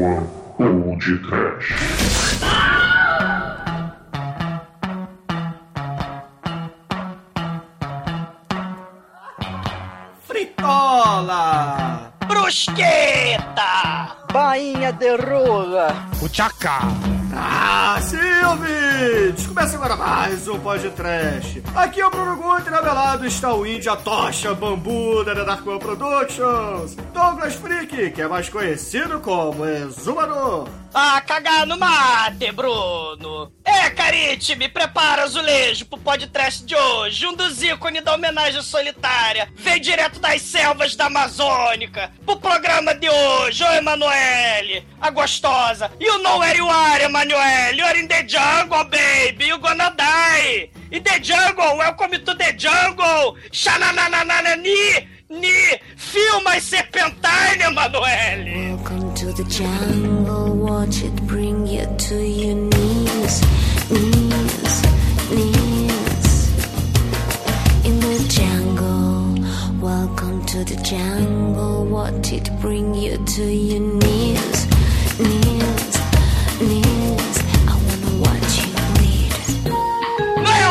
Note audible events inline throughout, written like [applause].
soa ou de trash. Fritola! Brusqueta! Bainha de rola! O Tchaca! Ah, sim, ouvintes! Começa agora mais um podcast. Aqui é o Bruno Guter, ao lado está o Índia Tocha Bambuda da Dark One Productions, Douglas Freak, que é mais conhecido como Exumador. Ah, cagar no mate, Bruno! É, Carite, me prepara azulejo pro podcast de hoje. Um dos ícones da homenagem solitária. Vem direto das selvas da Amazônica. Pro programa de hoje, ô Emanuele, a gostosa. You know where you are, Emanuele. You're in the jungle, baby. You gonna die. In the jungle, welcome to the jungle. Xananananani. Ni, filma e serpentine, Emanuele. Welcome to the jungle, watch it bring you to your knees, knees, knees. In the jungle, welcome to the jungle, watch it bring you to your knees,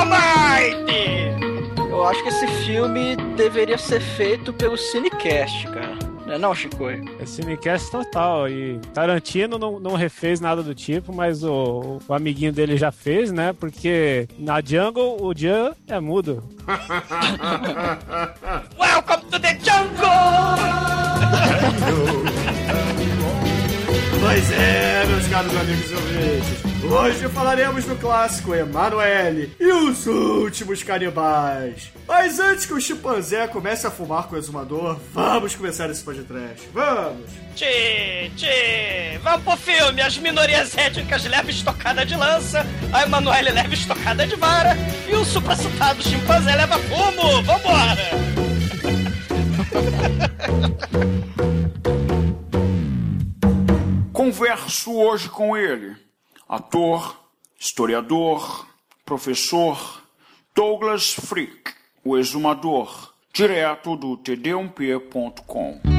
Neomite! Eu acho que esse filme deveria ser feito pelo Cinecast, cara. Não é não, Chico? É cinecast total. E Tarantino não, não refez nada do tipo, mas o, o amiguinho dele já fez, né? Porque na Jungle o Jan é mudo. [laughs] Welcome to the jungle! [laughs] Pois é, meus caros amigos e ouvintes. Hoje falaremos do clássico Emanuele e os últimos canibais. Mas antes que o chimpanzé comece a fumar com o exumador, vamos começar esse podcast. Vamos! Tchê, tchê, vamos pro filme. As minorias étnicas levam estocada de lança, a Emanuele leva estocada de vara e o supracitado chimpanzé leva fumo. Vambora! [laughs] Converso hoje com ele, ator, historiador, professor Douglas Freak, o exumador, direto do td1p.com.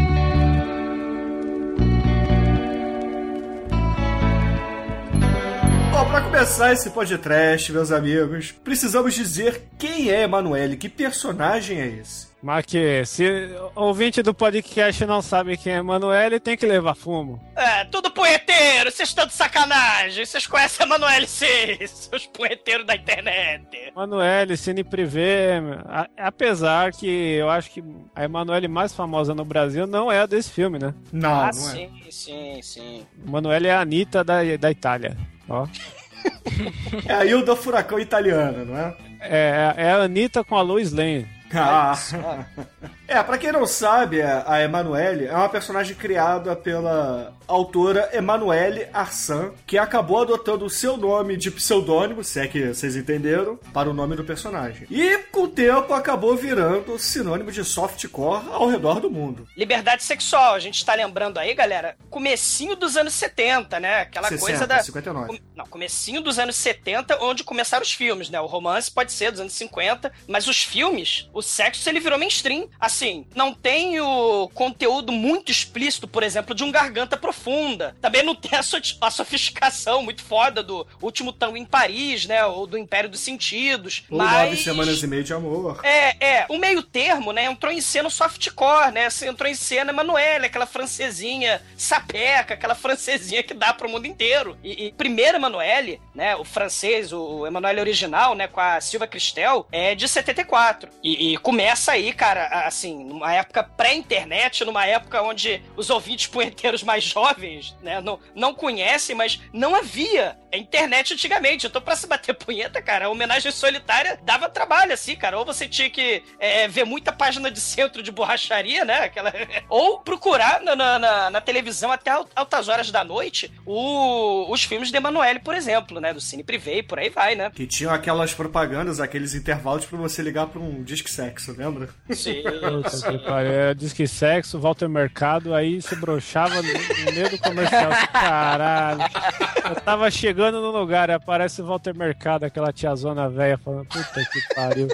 Pra começar esse podcast, meus amigos, precisamos dizer quem é Emanuele, que personagem é esse? Mas que se o ouvinte do podcast não sabe quem é Emanuele, tem que levar fumo. É, tudo punheteiro, vocês estão de sacanagem. Vocês conhecem a Emanuele, sim, [laughs] seus punheteiros da internet. Emanuele, Cine Privé, a- apesar que eu acho que a Emanuele mais famosa no Brasil não é a desse filme, né? Não, ah, não é. sim, sim, sim. Emanuele é a Anitta da, da Itália. Ó. É a Hilda Furacão italiana, não é? É, é a Anitta com a Lois Lane. Ah. É, pra quem não sabe, a Emanuele é uma personagem criada pela autora Emanuele Arsan, que acabou adotando o seu nome de pseudônimo, se é que vocês entenderam, para o nome do personagem. E com o tempo acabou virando sinônimo de softcore ao redor do mundo. Liberdade sexual, a gente tá lembrando aí, galera, comecinho dos anos 70, né? Aquela 60, coisa da. 59. Com- Não, comecinho dos anos 70, onde começaram os filmes, né? O romance pode ser dos anos 50, mas os filmes, o sexo, ele virou mainstream. Assim, não tem o conteúdo muito explícito, por exemplo, de um Garganta Profunda. Também não tem a, so- a sofisticação muito foda do Último Tango em Paris, né? Ou do Império dos Sentidos. Ou mas... nove semanas e meia de amor. É, é. O meio termo, né? Entrou em cena o softcore, né? assim, Entrou em cena Emanuele, aquela francesinha sapeca, aquela francesinha que dá pro mundo inteiro. E, e primeiro Emanuele, né? O francês, o Emanuele original, né? Com a Silva Cristel, é de 74. E, e começa aí, cara, a- assim, numa época pré-internet, numa época onde os ouvintes punheteiros mais jovens, né? Não, não conhecem, mas não havia internet antigamente. Então, pra se bater punheta, cara, a homenagem solitária dava trabalho, assim, cara. Ou você tinha que é, ver muita página de centro de borracharia, né? Aquela... [laughs] Ou procurar na, na- na- na televisão até al- altas horas da noite o- os filmes de Emanuele, por exemplo, né? Do Cine Privé e por aí vai, né? Que tinham aquelas propagandas, aqueles intervalos pra você ligar pra um disque sexo, lembra? Sim. [laughs] Puta que pariu. Diz que sexo, Walter Mercado, aí se broxava no, meio do comercial. Caralho. Eu tava chegando no lugar, aparece o Walter Mercado, aquela tiazona velha falando, puta que pariu.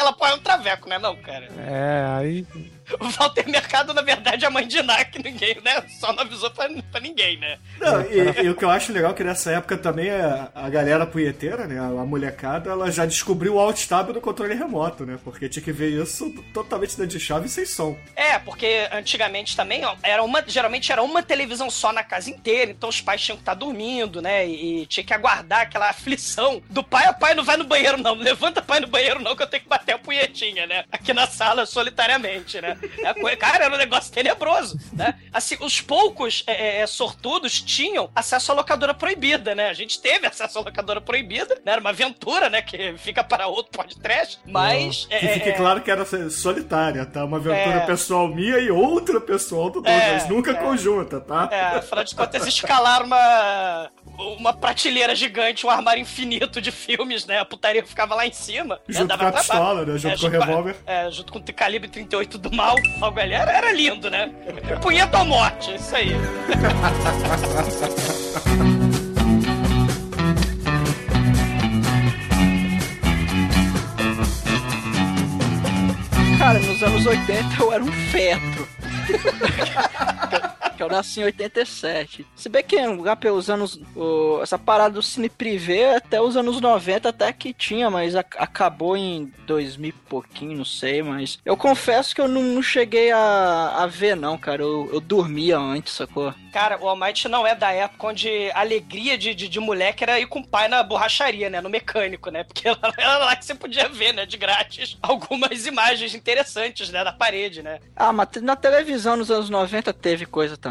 Aquela porra é um traveco, né não, cara? É, aí. O Walter Mercado, na verdade, é a mãe de Ná, que ninguém, né? Só não avisou pra, pra ninguém, né? Não, e, e o que eu acho legal é que nessa época também a, a galera punheteira, né? A, molecada, ela já descobriu o alt-tab no controle remoto, né? Porque tinha que ver isso totalmente dentro de chave e sem som. É, porque antigamente também, ó, era uma, geralmente era uma televisão só na casa inteira, então os pais tinham que estar dormindo, né? E, e tinha que aguardar aquela aflição do pai, o pai não vai no banheiro não, não levanta pai no banheiro não, que eu tenho que bater a punhetinha, né? Aqui na sala, solitariamente, né? É, cara, era um negócio tenebroso, né? Assim, os poucos é, é, sortudos tinham acesso à locadora proibida, né? A gente teve acesso à locadora proibida, né? Era uma aventura, né? Que fica para outro podcast, mas... Que é, fique é, claro que era solitária, tá? Uma aventura É. pessoal minha e outra pessoal do Douglas, É, nunca é. conjunta, tá? É, afinal de contas, escalar uma, uma prateleira gigante, um armário infinito de filmes, né? A putaria ficava lá em cima. né? Junto Dava com a trabalho. Né? Junto com o a- revólver. É, junto com o calibre 38 do mal. Algo ali era, era lindo, né? Punheta ou morte, isso aí. Cara, nos anos 80 eu era um feto. [laughs] que eu nasci em 87. Se bem que lá pelos anos. o- essa parada do cine privê até os anos 90 até que tinha, mas ac- acabou em 2000 e pouquinho, não sei, mas. Eu confesso que eu não, não cheguei a, a ver, não, cara. Eu, eu dormia antes, sacou? Cara, o Almighty não é da época onde a alegria de, de, de moleque era ir com o pai na borracharia, né? No mecânico, né? Porque [laughs] era lá que você podia ver, né? De grátis, [laughs] algumas imagens interessantes, né? Da parede, né? Ah, mas na televisão nos anos 90 teve coisa também.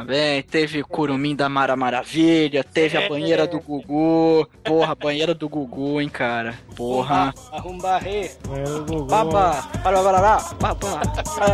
Teve Curumim da Mara Maravilha, teve a banheira do Gugu. Porra, banheira do Gugu, hein, cara. Porra. Arrumbarre. é, o Gugu. Baba, barará, babá.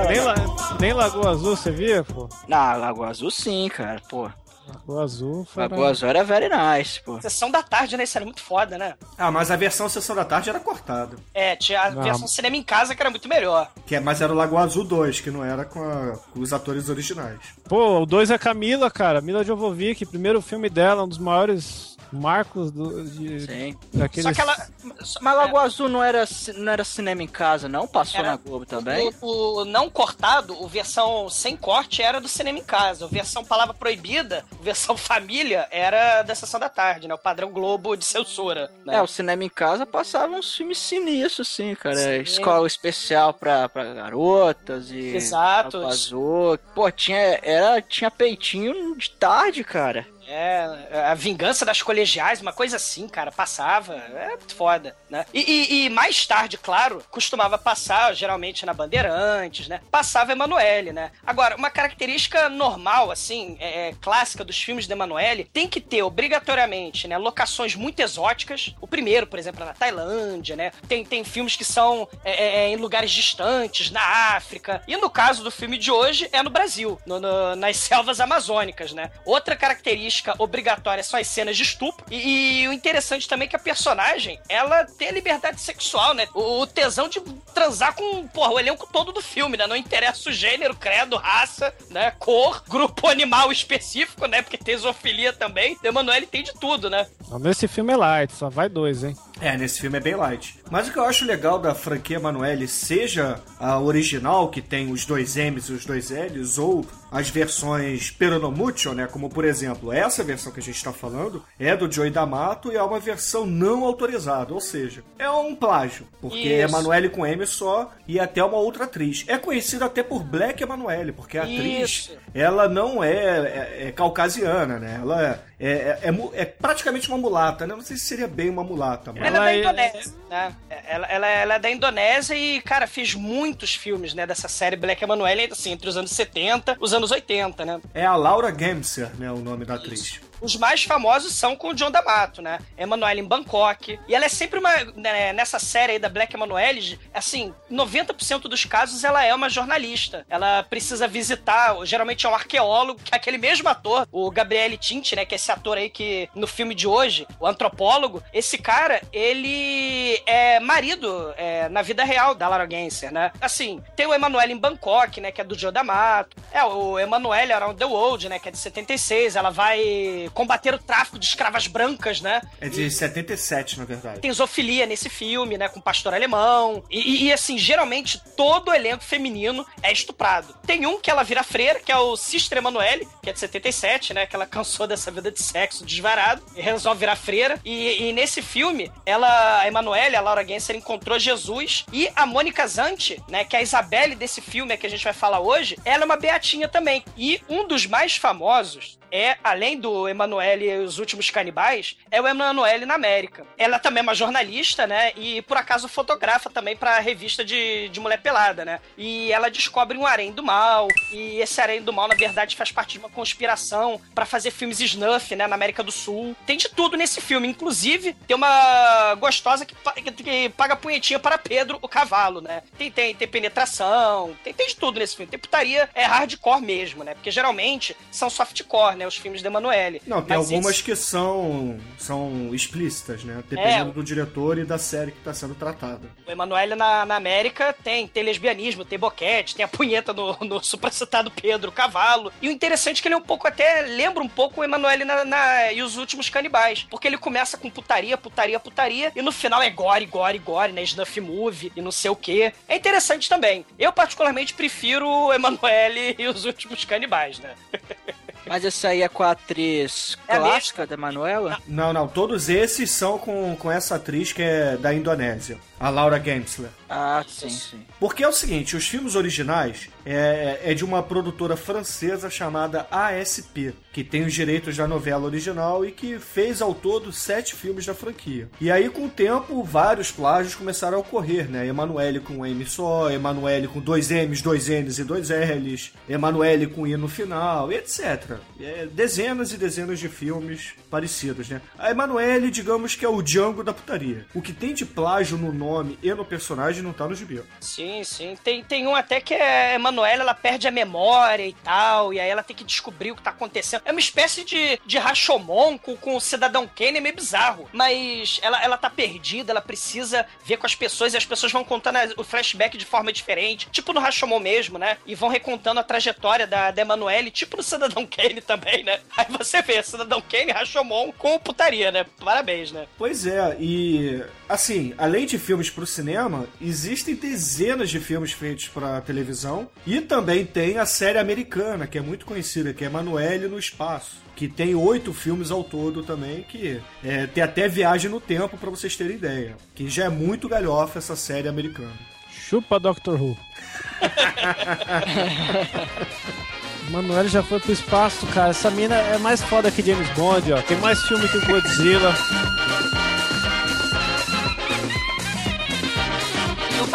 Nem, la- nem Lagoa Azul, você via, pô? Na Lagoa Azul sim, cara, pô. Lagoa Azul foi. Lagoa Azul era very nice, pô. Sessão da tarde, né? Isso era muito foda, né? Ah, mas a versão Sessão da Tarde era cortada. É, tinha a Não. versão cinema em casa que era muito melhor. Que é, mas era o Lagoa Azul 2, que não era com, a- com os atores originais. Pô, o 2 é Camila, cara. Mila Jovovich, primeiro filme dela, um dos maiores marcos do, de, Sim. daqueles... Só que ela. Mas Lagoa Azul não era, não era cinema em casa, não? Passou Era- na Globo também? O, o não cortado, o versão sem corte era do cinema em casa. O versão palavra proibida, o versão família era da sessão da tarde, né? O padrão Globo de censura. Né? É, o cinema em casa passava uns filmes sinistros, sim, cara. Sim. Escola especial pra, pra garotas e. Exato. Lagoa Azul. Pô, tinha, era, tinha peitinho de tarde, cara. É, a vingança das colegiais, uma coisa assim, cara, passava. É foda, né? E, e- e mais tarde, claro, costumava passar, geralmente na Bandeirantes, né? Passava Emanuele, né? Agora, uma característica normal, assim, é, é, clássica dos filmes de Emanuele, tem que ter, obrigatoriamente, né? Locações muito exóticas. O primeiro, por exemplo, é na Tailândia, né? Tem, tem filmes que são é, é, é, em lugares distantes, na África. E no caso do filme de hoje, é no Brasil, no- no- nas selvas amazônicas, né? Outra característica obrigatória são as cenas de estupro. E, e o interessante também é que a personagem, ela tem a liberdade sexual, né? O, o tesão de transar com, porra, o elenco todo do filme, né? Não interessa o gênero, credo, raça, né? Cor, grupo animal específico, né? Porque tem zoofilia também. O Emanuele tem de tudo, né? Nesse filme é light, só vai dois, hein? É, nesse filme é bem light. Mas o que eu acho legal da franquia Emanuele, seja a original, que tem os dois M's e os dois L's, ou as versões Peronomucho, né? Como, por exemplo, essa versão que a gente está falando é do Joey D'Amato e é uma versão não autorizada, ou seja, é um plágio, porque é Isso. Emanuele com M só e até uma outra atriz. É conhecida até por Black Emanuele, porque a atriz, Isso. ela não é, é- é caucasiana, né? Ela é, é, é é praticamente uma mulata, né? Não sei se seria bem uma mulata, mas... Ela, Ela é é- da Indonésia, né? Ela, ela, ela é da Indonésia e, cara, fez muitos filmes, né, dessa série Black Emanuele, assim, entre os anos 70 e os anos 80, né? É a Laura Gemser, né? O nome da atriz. Os mais famosos são com o John D'Amato, né? Emanuele em Bangkok. E ela é sempre uma. né, nessa série aí da Black Emanuele, assim, 90% dos casos ela é uma jornalista. Ela precisa visitar, geralmente é um arqueólogo, que é aquele mesmo ator, o Gabriele Tinte, né? Que é esse ator aí que no filme de hoje, o antropólogo, esse cara, ele é marido é, na vida real da Lara Genser, né? Assim, tem o Emanuele em Bangkok, né? Que é do Joe D'Amato. É, o Emanuele Around the World, né? Que é de 76. Ela vai de combater o tráfico de escravas brancas, né? É de 77, na verdade. Tem zoofilia nesse filme, né? Com pastor alemão. E, e- e, assim, geralmente todo o elenco feminino é estuprado. Tem um que ela vira freira, que é o Sister Emanuele, que é de 77, né? Que ela [laughs] cansou dessa vida de sexo desvarado e resolve virar freira. E, e nesse filme, ela, a Emanuele, a Laura Genser, encontrou Jesus. E a Mônica Zante, né? Que é a Isabelle desse filme é que a gente vai falar hoje, ela é uma beatinha também. E um dos mais famosos é, além do Emanuele e os últimos canibais, é o Emanuele na América. Ela também é uma jornalista, né? E por acaso fotografa também pra revista de, de mulher pelada, né? E ela descobre um harém do mal. E esse harém do mal, na verdade, faz parte de uma conspiração pra fazer filmes snuff, né? Na América do Sul. Tem de tudo nesse filme. Inclusive, tem uma gostosa que, que- paga punhetinha para Pedro, o cavalo, né? Tem, tem, tem penetração, tem, tem de tudo nesse filme. Tem putaria, é hardcore mesmo, né? Porque geralmente são softcore, né? Os filmes da Emanuele. Não, tem Mas algumas esse- que são, são explícitas, né? Dependendo É. do diretor e da série que tá sendo tratada. O Emanuele na, na América tem, tem lesbianismo, tem boquete, tem a punheta no, no supracitado Pedro, cavalo. E o interessante é que ele é um pouco até lembra um pouco o Emanuele na, na- e os últimos canibais. Porque ele começa com putaria, putaria, putaria, e no final é gore, gore, gore, né? Snuff movie e não sei o quê. É interessante também. Eu, particularmente, prefiro o Emanuele e os últimos canibais, né? [laughs] Mas essa aí é com a atriz É a clássica da Manuela? Não, não, todos esses são com, com essa atriz que é da Indonésia, a Laura Gensler. Ah, sim, sim. Porque é o seguinte, os filmes originais é, é de uma produtora francesa chamada ASP, que tem os direitos da novela original e que fez ao todo sete filmes da franquia. E aí, com o tempo, vários plágios começaram a ocorrer, né? Emanuele com um M só, Emanuele com dois M's, dois N's e dois L's, Emanuele com I no final, etc. É, dezenas e dezenas de filmes parecidos, né? A Emanuele, digamos que é o Django da putaria. O que tem de plágio no nome e no personagem não tá no gibi. Sim, sim. Tem, tem um até que é Emanuela, ela perde a memória e tal, e aí ela tem que descobrir o que tá acontecendo. É uma espécie de, de Rashomon com, com o Cidadão Kane, é meio bizarro. Mas ela, ela tá perdida, ela precisa ver com as pessoas, e as pessoas vão contando o flashback de forma diferente, tipo no Rashomon mesmo, né? E vão recontando a trajetória da, da Emanuele, tipo no Cidadão Kane [laughs] também, né? Aí você vê, Cidadão Kane, Rashomon com putaria, né? Parabéns, né? Pois é, e assim, além de filmes pro cinema, existem dezenas de filmes feitos pra televisão e também tem a série americana, que é muito conhecida, que é Emanuele no Espaço, que tem oito filmes ao todo também, que é, tem até viagem no tempo pra vocês terem ideia, que já é muito galhofa essa série americana. Chupa Doctor Who. [laughs] Manoel já foi pro espaço, cara. Essa mina é mais foda que James Bond, ó. Tem mais filme que o Godzilla.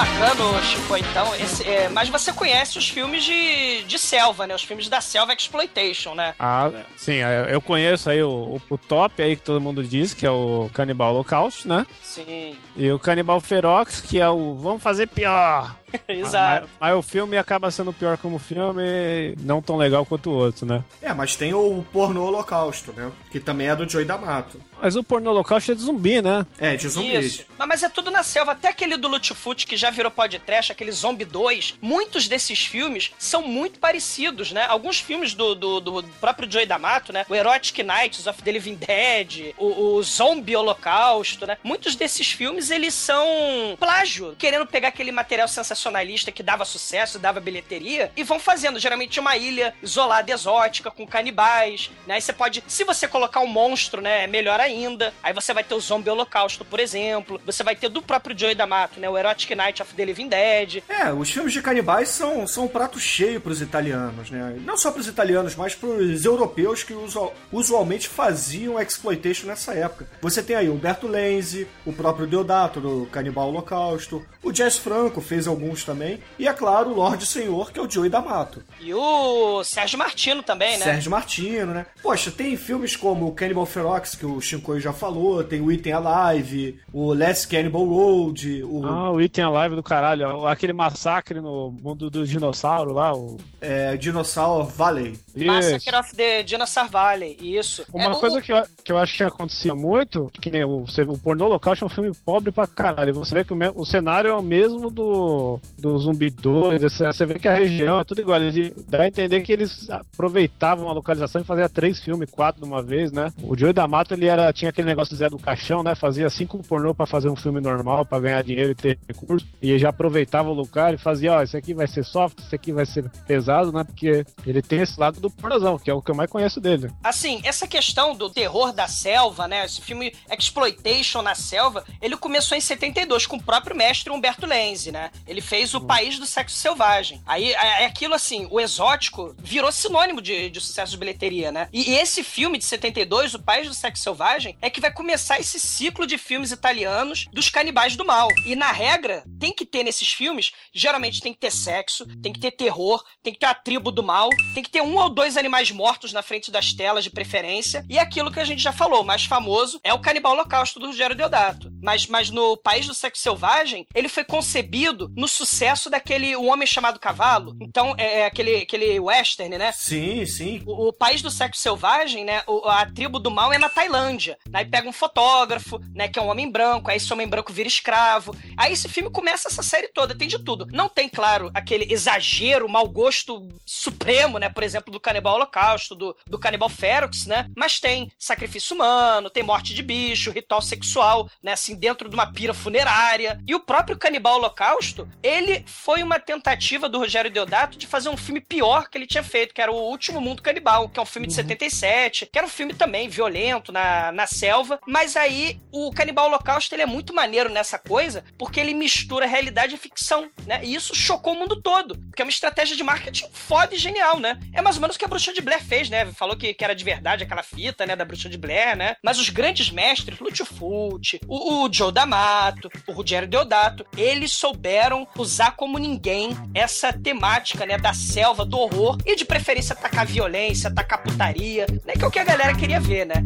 Bacana, Chico, então, esse, é, mas você conhece os filmes de, de selva, né? Os filmes da selva exploitation, né? Ah, sim, é, eu conheço aí o, o, o top aí que todo mundo diz, que é o Canibal Holocausto, né? Sim, E o Canibal Ferox, que é o Vamos Fazer Pior. [laughs] exato. Mas, mas o filme acaba sendo pior como filme, não tão legal quanto o outro, né? É, mas tem o Porno Holocausto, né? Que também é do Joey D'Amato. Mas o porno holocausto é de zumbi, né? É, de zumbis. Isso. Mas, mas é tudo na selva. Até aquele do Lutfoot que já virou podcast, aquele Zombie 2. Muitos desses filmes são muito parecidos, né? Alguns filmes do, do, do próprio Joey D'Amato, né? O Erotic Nights of the Living Dead, o, o Zombie Holocausto, né? Muitos desses filmes, eles são plágio. Querendo pegar aquele material sensacionalista que dava sucesso, dava bilheteria, e vão fazendo. Geralmente uma ilha isolada, exótica, com canibais, né? Aí você pode... Se você colocar um monstro, né? É melhor ainda. Aí você vai ter o Zombie Holocausto, por exemplo. Você vai ter do próprio Joey D'Amato, né? O Erotic Night of the Living Dead. É, os filmes de canibais são, são um prato cheio pros italianos, né? Não só pros italianos, mas pros europeus que usual- usualmente faziam exploitation nessa época. Você tem aí o Humberto Lenzi, o próprio Deodato do Canibal Holocausto, o Jess Franco fez alguns também, e é claro, o Lorde Senhor, que é o Joey D'Amato. E o Sérgio Martino também, né? Sérgio Martino, né? Poxa, tem filmes como o Cannibal Ferox, que o Shinkoi já falou, tem o Item Alive, o Last Cannibal Road, o Ah, o Item Alive do caralho. Aquele massacre no mundo do dinossauro lá. O... é, Dinosaur Valley. Massacre of the Dinosaur Valley, isso. Uma É, o- coisa que eu, que eu acho que acontecia muito, que nem o, o pornô local é um filme pobre pra caralho. Você vê que o, me- o cenário é o mesmo do, do, Zumbi 2, você, vê que a região é tudo igual. Eles, dá a entender que eles aproveitavam a localização e faziam três filmes, quatro de uma vez, né? O Joey da Mata, ele era, tinha aquele negócio do Zé do Caixão, né? Fazia cinco pornô pra fazer um filme normal, pra ganhar dinheiro e ter recurso. E ele já aproveitava o lugar e fazia, ó, esse aqui vai ser soft, esse aqui vai ser pesado, né? Porque ele tem esse lado do pornozão, que é o que eu mais conheço dele. Assim, essa questão do terror da selva, né? Esse filme Exploitation na selva, ele começou em 72 com o próprio mestre Humberto Lenzi, né? Ele fez O País do Sexo Selvagem. Aí é é aquilo assim, o exótico virou sinônimo de, de sucesso de bilheteria, né? E esse filme de 72, O País do Sexo Selvagem, é que vai começar esse ciclo de filmes italianos dos canibais do mal. E na regra, tem que ter nesses filmes, geralmente tem que ter sexo, tem que ter terror, tem que ter a tribo do mal, tem que ter um ou dois animais mortos na frente das telas de preferência. E aquilo que a gente já falou, o mais famoso é o Canibal Holocausto do Rogério Deodato. Mas, mas no País do Sexo Selvagem, ele foi concebido no sucesso daquele Um Homem Chamado Cavalo. Então, é, é aquele, aquele western, né? Sim, sim. O, o país do sexo selvagem, né? o- a tribo do mal é na Tailândia. Aí pega um fotógrafo, né? Que é um homem branco. Aí esse homem branco vira escravo. Aí esse filme começa essa série toda. Tem de tudo. Não tem, claro, aquele exagero, mau gosto supremo, né? Por exemplo, do Canibal Holocausto, do, do Canibal Ferox, né? Mas tem sacrifício humano, tem morte de bicho, ritual sexual, né? Assim, dentro de uma pira funerária. E o próprio Canibal Holocausto, ele foi uma tentativa do Rogério Deodato de fazer um filme pior que ele tinha feito, que era O Último Mundo Canibal, que é um filme de 77, que era um filme também violento na, na selva. Mas aí o Canibal Holocausto ele é muito maneiro nessa coisa, porque ele mistura realidade e ficção, né? E isso chocou o mundo todo, porque é uma estratégia de marketing foda e genial, né? É mais ou menos o que a Bruxa de Blair fez, né? Falou que, que era de verdade aquela fita, né, da Bruxa de Blair, né? Mas os grandes mestres, Fulci, o, o Joe D'Amato, o Rogério Deodato, eles souberam usar como ninguém essa temática, né, da selva, do horror e de preferência atacar violência, atacar putaria, né, que é o que a galera queria ver, né?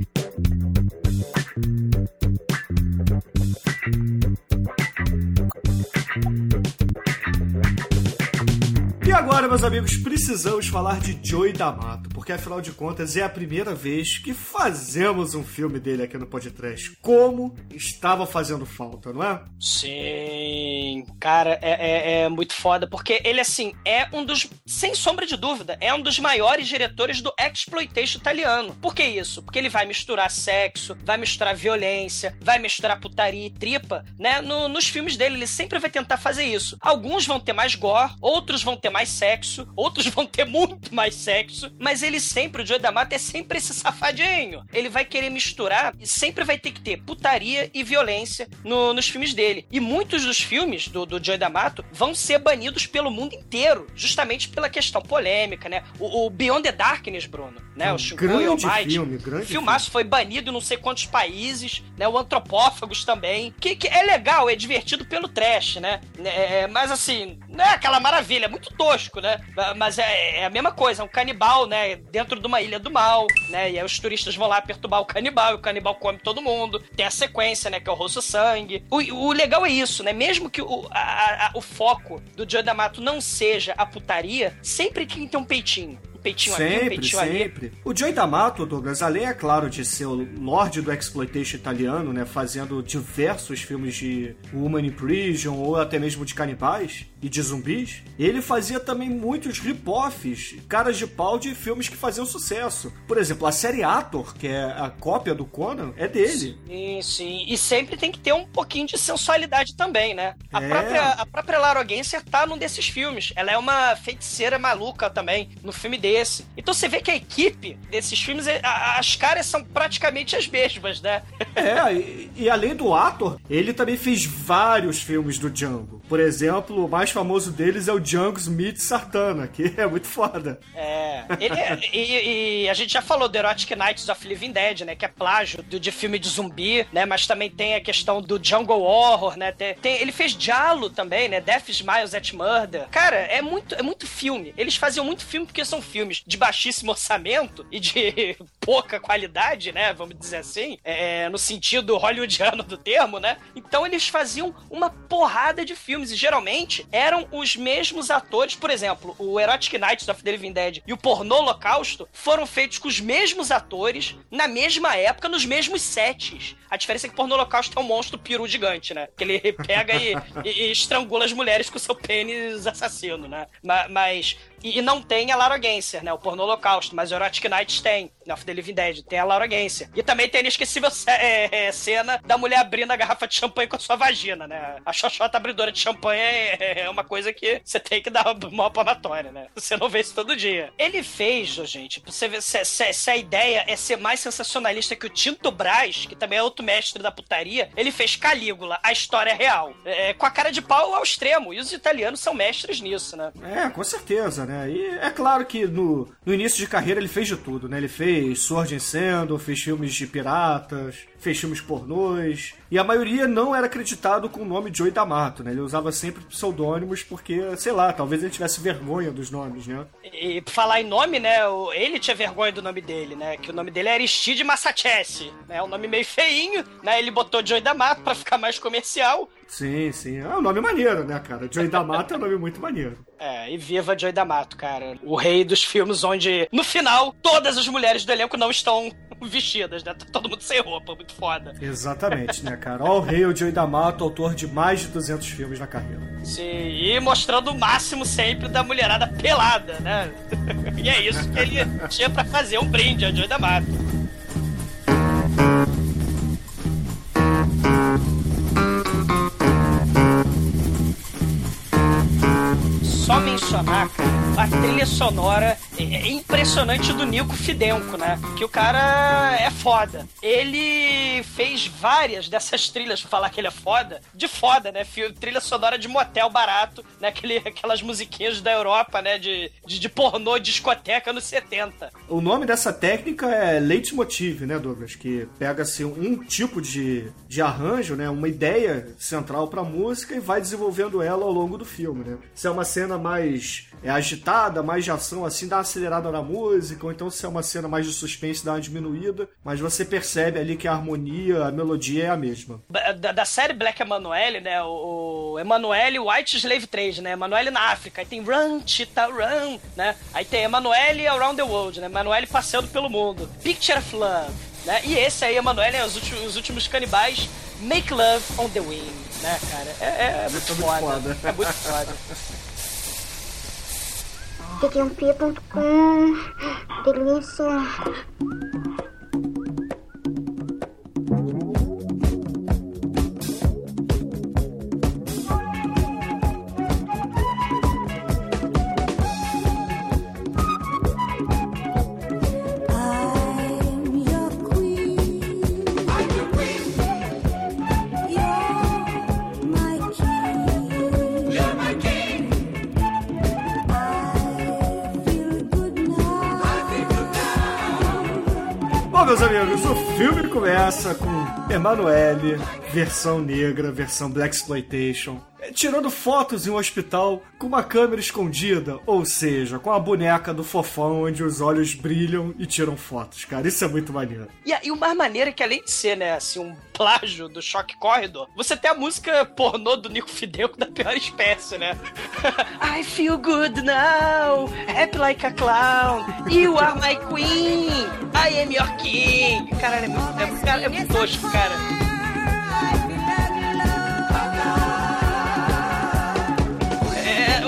Agora, meus amigos, precisamos falar de Joey D'Amato, porque afinal de contas é a primeira vez que fazemos um filme dele aqui no podcast. Como estava fazendo falta, não é? Sim, cara, é, é- é muito foda, porque ele, assim, é um dos, sem sombra de dúvida, é um dos maiores diretores do exploitation italiano. Por que isso? Porque ele vai misturar sexo, vai misturar violência, vai misturar putaria e tripa, né? No- nos filmes dele, ele sempre vai tentar fazer isso. Alguns vão ter mais gore, outros vão ter mais sexo, outros [laughs] vão ter muito mais sexo, mas ele sempre, o Joe D'Amato é sempre esse safadinho. Ele vai querer misturar e sempre vai ter que ter putaria e violência no- nos filmes dele. E muitos dos filmes do, do Joe D'Amato vão ser banidos pelo mundo inteiro, justamente pela questão polêmica, né? O, o Beyond the Darkness, Bruno, né? Um o Shinko grande Almighty. filme, grande Filmaço foi banido em não sei quantos países, né? O Antropófagos também. Que, que é legal, é divertido pelo trash, né? É, mas assim, não é aquela maravilha, é muito tosco, né? Mas é, é a mesma coisa, é um canibal, né? Dentro de uma ilha do mal, né? E aí os turistas vão lá perturbar o canibal, e o canibal come todo mundo. Tem a sequência, né? Que é o rosto sangue. O, o legal é isso, né? Mesmo que o, a- a- o foco do Joe D'Amato não seja a putaria, sempre tem que ter um peitinho. Um peitinho aqui, um Sempre, peitinho ali. sempre. O Joey D'Amato, Douglas, além, é claro, de ser o lorde do exploitation italiano, né, fazendo diversos filmes de Woman in Prison ou até mesmo de canibais e de zumbis, ele fazia também muitos rip-offs, caras de pau de filmes que faziam sucesso. Por exemplo, a série Ator, que é a cópia do Conan, é dele. Sim, sim. E sempre tem que ter um pouquinho de sensualidade também, né? A, É. própria, a própria Lara Genser tá num desses filmes. Ela é uma feiticeira maluca também, no filme Então você vê que a equipe desses filmes, é- as caras são praticamente as mesmas, né? É, e, e além do Ator, ele também fez vários filmes do Django. Por exemplo, o mais famoso deles é o Django Smith Sartana, que é muito foda. É. Ele é- e, e a gente já falou do Erotic Nights of Living Dead, né? Que é plágio do, de filme de zumbi, né? Mas também tem a questão do Jungle Horror, né? Tem, tem- ele fez Diallo também, né? Death Smiles at Murder. Cara, é muito, é muito filme. Eles faziam muito filme porque são filmes de baixíssimo orçamento e de [laughs] pouca qualidade, né? Vamos dizer assim. É, no sentido hollywoodiano do termo, né? Então eles faziam uma porrada de filmes e geralmente eram os mesmos atores. Por exemplo, o Erotic Nights of the Living Dead e o pornô holocausto foram feitos com os mesmos atores, na mesma época, nos mesmos sets. A diferença é que pornô holocausto é um monstro peru gigante, né? Que ele [laughs] pega e, e- e estrangula as mulheres com seu pênis assassino, né? Ma- Mas. E, e não tem a Laura Genser, né? O pornô holocausto, mas o Erotic Nights tem. Of the Living Dead, tem a Laura Genser. E também tem a inesquecível ce- é, é, cena da mulher abrindo a garrafa de champanhe com a sua vagina, né? A xoxota abridora de champanhe é, é uma coisa que você tem que dar uma palmatória, né? Você não vê isso todo dia. Ele fez, gente, pra você ver se, se- se a ideia é ser mais sensacionalista que o Tinto Brás, que também é outro mestre da putaria, ele fez Calígula, a história real. É, com a cara de pau ao extremo. E os italianos são mestres nisso, né? É, com certeza, né? E é claro que no, no início de carreira ele fez de tudo, né? Ele fez Sword and Sandal, fez filmes de piratas, fez filmes pornôs. E a maioria não era acreditado com o nome Joey D'Amato, né? Ele usava sempre pseudônimos porque, sei lá, talvez ele tivesse vergonha dos nomes, né? E pra falar em nome, né? Ele tinha vergonha do nome dele, né? Que o nome dele é Aristide Massachese, né? Um nome meio feinho, né? Ele botou Joey D'Amato pra ficar mais comercial. Sim, sim. É um nome maneiro, né, cara? Joey D'Amato é um nome muito maneiro. É, e viva Joey D'Amato, cara. O rei dos filmes onde, no final, todas as mulheres do elenco não estão [laughs] vestidas, né? Tá todo mundo sem roupa, muito foda. Exatamente, né, cara? All Hail Joey D'Amato, autor de mais de 200 filmes na carreira. Sim, e mostrando o máximo sempre da mulherada pelada, né? [laughs] e é isso que ele tinha pra fazer, um brinde a Joey D'Amato. Só mencionar, cara, a trilha sonora é é impressionante do Nico Fidenco, né? Que o cara é foda. Ele fez várias dessas trilhas, pra falar que ele é foda, de foda, né? Trilha sonora de motel barato, né? Aquele, aquelas musiquinhas da Europa, né? De, de, de pornô, discoteca nos 70. O nome dessa técnica é leitmotiv, né, Douglas? Que pega-se um tipo de, de arranjo, né, uma ideia central pra música e vai desenvolvendo ela ao longo do filme, né? Se é uma cena mais é, agitada, mais de ação, assim, dá uma acelerada na música, ou então se é uma cena mais de suspense, dá uma diminuída, mas você percebe ali que a harmonia, a melodia é a mesma. Da, da série Black Emanuele, né? O, o Emanuele White Slave 3, né? Emanuele na África. Aí tem Run, Cheetah, Run, né? Aí tem Emanuele Around the World, né? Emanuele passeando pelo mundo. Picture of Love, né? E esse aí, Emanuele, é os últimos, os últimos canibais. Make Love on the Wing, né, cara? É, é, é muito, muito foda. foda. É muito foda. [laughs] tdump.com Delícia. Começa com Emanuele, versão negra, versão Black Exploitation, tirando fotos em um hospital com uma câmera escondida, ou seja, com a boneca do fofão onde os olhos brilham e tiram fotos, cara. Isso é muito maneiro. E, e o mais maneiro é que além de ser, né, assim, um plágio do Shock Corridor, você tem a música pornô do Nico Fidenco da pior espécie, né? [laughs] I feel good now, happy like a clown, you are my queen, I am your king. Caralho, é muito, é, cara, é muito tosco, cara.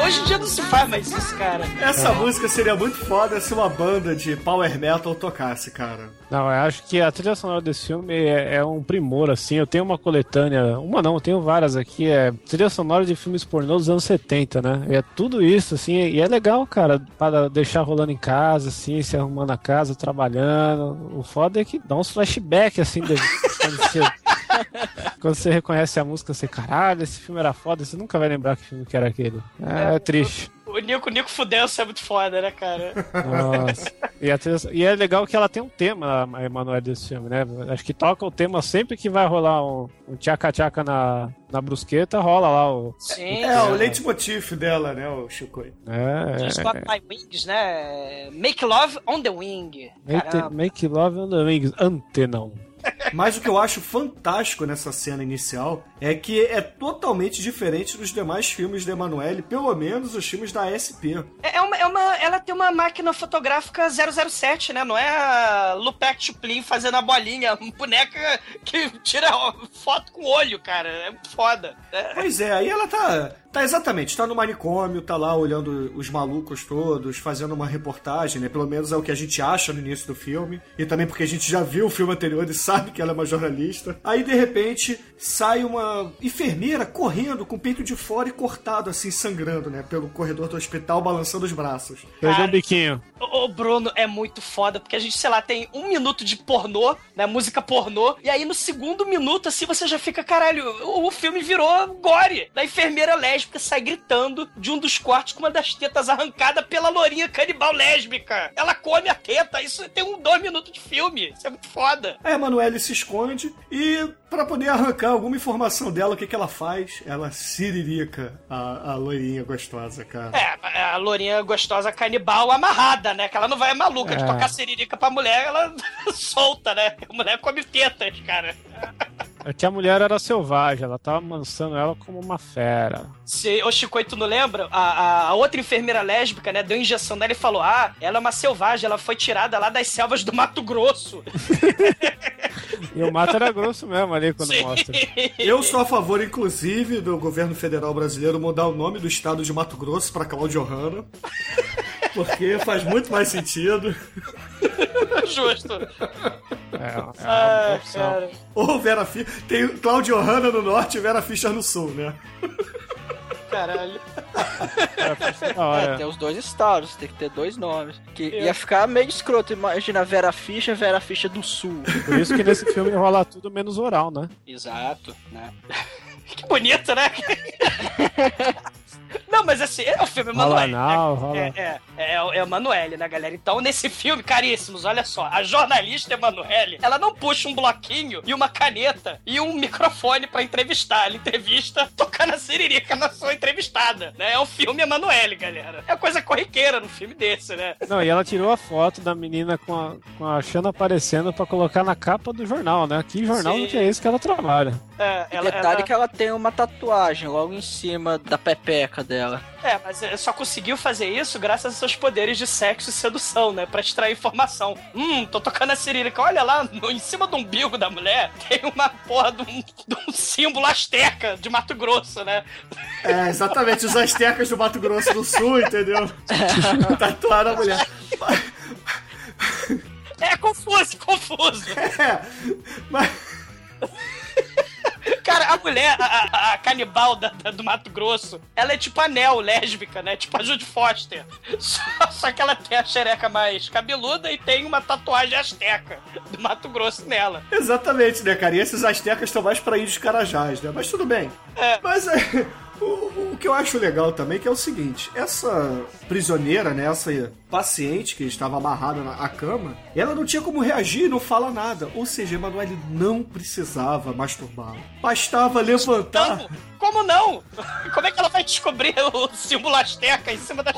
Hoje em dia não se faz mais isso, cara. Essa música seria muito foda se uma banda de power metal tocasse, cara. Não, eu acho que a trilha sonora desse filme é, é um primor, assim. Eu tenho uma coletânea, uma não, eu tenho várias aqui. É trilha sonora de filmes pornô dos anos 70, né? E é tudo isso, assim. E é legal, cara, para deixar rolando em casa, assim, se arrumando a casa, trabalhando. O foda é que dá uns flashbacks, assim, de, [laughs] [laughs] quando você. Reconhece a música, você, caralho, esse filme era foda, você nunca vai lembrar que filme que era aquele. É, é triste. O Nico, Nico Fudenso é muito foda, né, cara? Nossa. E, e é legal que ela tem um tema, a Emanuel, desse filme, né? Acho que toca o tema sempre que vai rolar um, um tchaca-tchaca na, na brusqueta, rola lá o. Sim. É, o leitmotiv dela, né, o Chico? É, Just é, Got My Wings, né? Make Love on the Wing. make, make Love on the Wings, Antenão. Mas o que eu acho fantástico nessa cena inicial é que é totalmente diferente dos demais filmes de Emanuele, pelo menos os filmes da SP. É, é uma, é uma- ela tem uma máquina fotográfica 007, né? Não é a Lupec Chuplin fazendo a bolinha, uma boneca que tira foto com o olho, cara. É foda. É, Pois é, aí ela tá. Tá exatamente, tá no manicômio, tá lá olhando os malucos todos, fazendo uma reportagem, né? Pelo menos é o que a gente acha no início do filme. E também porque a gente já viu o filme anterior e sabe que ela é uma jornalista. Aí de repente sai uma enfermeira correndo com o peito de fora e cortado, assim, sangrando, né? Pelo corredor do hospital, balançando os braços. Perdeu Cara, o biquinho. Ô, ô, Bruno, é muito foda, porque a gente, sei lá, tem um minuto de pornô, né? Música pornô, e aí no segundo minuto, assim, você já fica, caralho, o, o filme virou gore. Da enfermeira lésbica sai gritando de um dos quartos com uma das tetas arrancada pela lourinha canibal lésbica. Ela come a teta, isso tem um dois minutos de filme. Isso é muito foda. Aí a Emanuele se esconde e, pra poder arrancar alguma informação dela, o que, que ela faz? Ela siririca a, a loirinha gostosa, cara. É, a lourinha gostosa canibal amarrada, né? Que ela não vai maluca de É. tocar siririca pra mulher, ela [laughs] solta, né? A mulher come tetas, cara. É que a mulher era selvagem, ela tava amansando ela como uma fera. Se, ô Chico, tu não lembra? A, a- a outra enfermeira lésbica, né, deu injeção nela e falou: Ah, ela é uma selvagem, ela foi tirada lá das selvas do Mato Grosso. [laughs] E o mato era grosso mesmo ali quando mostra. Eu sou a favor, inclusive, do governo federal brasileiro mudar o nome do estado de Mato Grosso pra Cláudio Hanna. Porque faz muito mais sentido. Justo. É, é Ah, cara. Ou Vera Fischer. Tem Cláudio Hanna no norte e Vera Fischer no sul, né? Caralho. Da É, hora. tem os dois estados, tem que ter dois nomes. Que ia ficar meio escroto. Imagina Vera Fischer, Vera Fischer do Sul. Por isso que nesse filme rola tudo menos oral, né? Exato, né? [laughs] que bonito, né? [laughs] Não, mas assim, é o filme Emanuele. anal, né? rola- É, é, é, é o Emanuele, né, galera? Então, nesse filme, caríssimos, olha só, a jornalista Emanuele, ela não puxa um bloquinho e uma caneta e um microfone pra entrevistar. Ela entrevista tocando a siririca na sua entrevistada, né? É o filme Emanuele, galera. É coisa corriqueira no filme desse, né? Não, e ela tirou a foto da menina com a, com a Xana aparecendo pra colocar na capa do jornal, né? Que jornal Sim. que é esse que ela trabalha? É, E ela, detalhe ela- que ela tem uma tatuagem logo em cima da pepeca dela. É, mas é, só conseguiu fazer isso graças aos seus poderes de sexo e sedução, né? Pra extrair informação. Hum, tô tocando a cirílica. Olha lá, no- em cima do umbigo da mulher tem uma porra de um, de um símbolo asteca de Mato Grosso, né? É, exatamente, os astecas do Mato Grosso do Sul, entendeu? [laughs] Tatuaram a mulher. É confuso, confuso. É, mas Cara, a mulher, a, a- canibal da- da- do Mato Grosso, ela é tipo anel lésbica, né? Tipo a Judy Foster. [laughs] Só, só que ela tem a xereca mais cabeluda e tem uma tatuagem asteca do Mato Grosso nela. Exatamente, né, cara? E esses astecas estão mais pra índios carajás, né? Mas tudo bem. É. Mas é, [laughs] o, o que eu acho legal também que é o seguinte: essa prisioneira, né? Essa paciente que estava amarrada na à cama, ela não tinha como reagir e não fala nada. Ou seja, Emanuele não precisava masturbá-la. Bastava levantar. Como? Como não? Como é que ela vai descobrir o símbolo asteca em cima da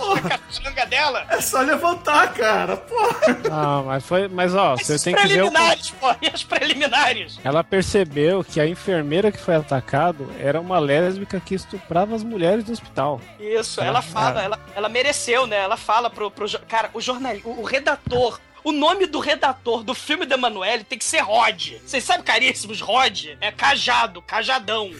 changa dela? É só levantar, cara. Porra. Não, mas foi. Mas ó, você tem que ver o. preliminares, pô, e as preliminares? Ela percebeu que a enfermeira que foi atacado era uma lésbica que estuprava as mulheres do hospital. Isso, ela Ah, fala, ah. ela, ela mereceu, né? Ela fala pro, pro cara, o jornalista, o, o redator. O nome do redator do filme da Emanuele tem que ser Rod. Vocês sabem, caríssimos, Rod é cajado, cajadão.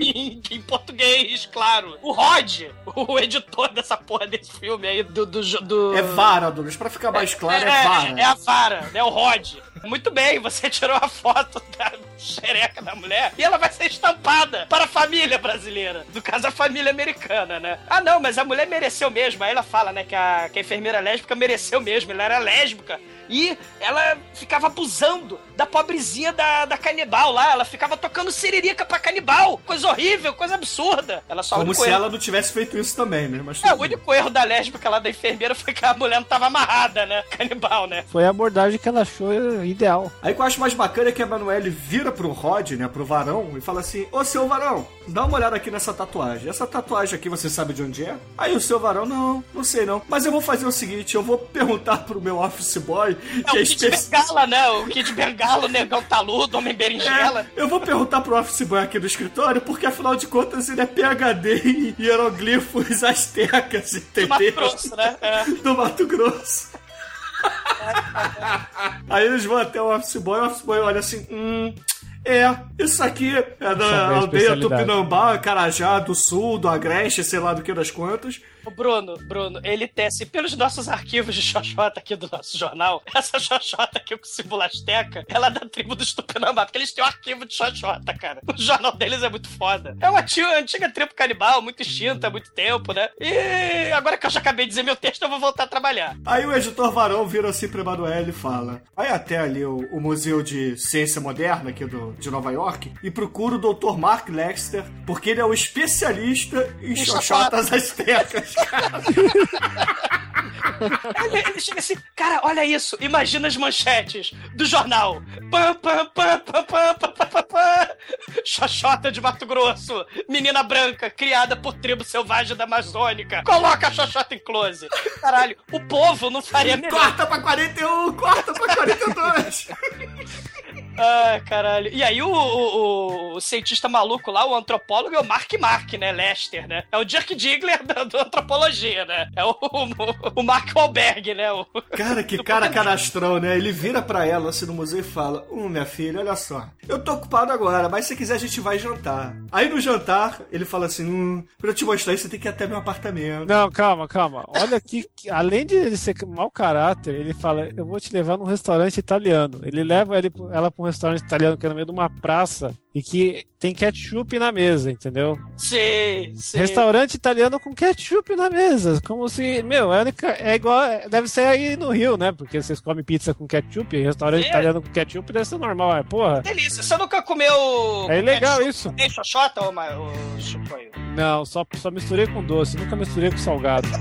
em, [laughs] [laughs] em português, claro. O Rod, o editor dessa porra desse filme aí, do. do, do... É vara, Douglas. Pra ficar mais claro, é, vara. É, a vara, né? O Rod. Muito bem, você tirou a foto da xereca da mulher e ela vai ser estampada para a família brasileira. No caso, a família americana, né? Ah, não, mas a mulher mereceu mesmo. Aí ela fala, né, que a, que a enfermeira lésbica mereceu mesmo. Ela era lésbica. E ela ficava abusando da pobrezinha da, da canibal lá. Ela ficava tocando siririca pra canibal. Coisa horrível, coisa absurda. Ela só Como se erro- ela não tivesse feito isso também, né? Mas É, o único erro da lésbica lá da enfermeira foi que a mulher não tava amarrada, né? [laughs] Canibal, né? Foi a abordagem que ela achou ideal. Aí o que eu acho mais bacana é que a Emanuele vira pro Rod, né, pro varão, e fala assim: Ô seu varão, dá uma olhada aqui nessa tatuagem. Essa tatuagem aqui você sabe de onde é? Aí o seu varão, não, não sei não. Mas eu vou fazer o seguinte: eu vou perguntar pro meu office boy Boy, É que é o Kid especialista. Bengala, né? O Kid Bengala, o Negão Taludo, Homem Berinjela. É, eu vou perguntar pro Office Boy aqui do escritório, porque afinal de contas ele é PHD em hieroglifos astecas, Do Mato entendeu? Grosso, né? É. do Mato Grosso. [laughs] Aí eles vão até o Office Boy, o Office Boy olha assim, hum. É, isso aqui é da a aldeia. Tupinambá, Carajá, do Sul, do Agreste, sei lá do que das quantas. O Bruno, Bruno, ele tece pelos nossos arquivos de xoxota aqui do nosso jornal. Essa xoxota aqui com símbolo asteca, ela é da tribo dos Tupinambá, porque eles têm um arquivo de xoxota, cara. O jornal deles é muito foda. É uma tia- antiga tribo canibal, muito extinta há muito tempo, né? E agora que eu já acabei de dizer meu texto, eu vou voltar a trabalhar. Aí o editor Varão vira assim pro Emanuel e fala: Vai até ali o, o Museu de Ciência Moderna aqui do, de Nova York e procura o Dr. Mark Lexter, porque ele é o especialista em Em xoxotas astecas. [laughs] Ele, ele chega assim, cara, olha isso, imagina as manchetes do jornal. Pam, pam, pam, pam, pam, pam, pam, pam, pam. Xoxota de Mato Grosso, menina branca, criada por tribo selvagem da Amazônica. Coloca a Xoxota em close. Caralho, o povo não faria melhor. corta pra 41, corta pra 42. Ah, caralho. E aí o, o- o cientista maluco lá, o antropólogo, é o Mark Mark, né? Lester, né? É o Dirk Diggler da, da antropologia, né? É o, o, o Mark Wahlberg, né? O, Cara, que [laughs] cara canastrão, né? Ele vira pra ela assim no museu e fala: Hum, minha filha, olha só. Eu tô ocupado agora, mas se quiser a gente vai jantar. Aí no jantar, ele fala assim: Hum, pra eu te mostrar isso, você tem que ir até meu apartamento. Não, calma, calma. Olha aqui, que além de ele ser mau caráter, ele fala: Eu vou te levar num restaurante italiano. Ele leva ele, ela pra um restaurante italiano que é no meio de uma praça e que tem ketchup na mesa, entendeu? Sim, sim. Restaurante italiano com ketchup na mesa. Como se, meu, é, é igual. Deve ser aí no Rio, né? Porque vocês comem pizza com ketchup, restaurante É. italiano com ketchup deve ser normal, é porra. Delícia. Você nunca comeu. É ketchup isso. Nem xoxota, ô, ma- ô Chicoio? Não, só, só misturei com doce, nunca misturei com salgado. [laughs]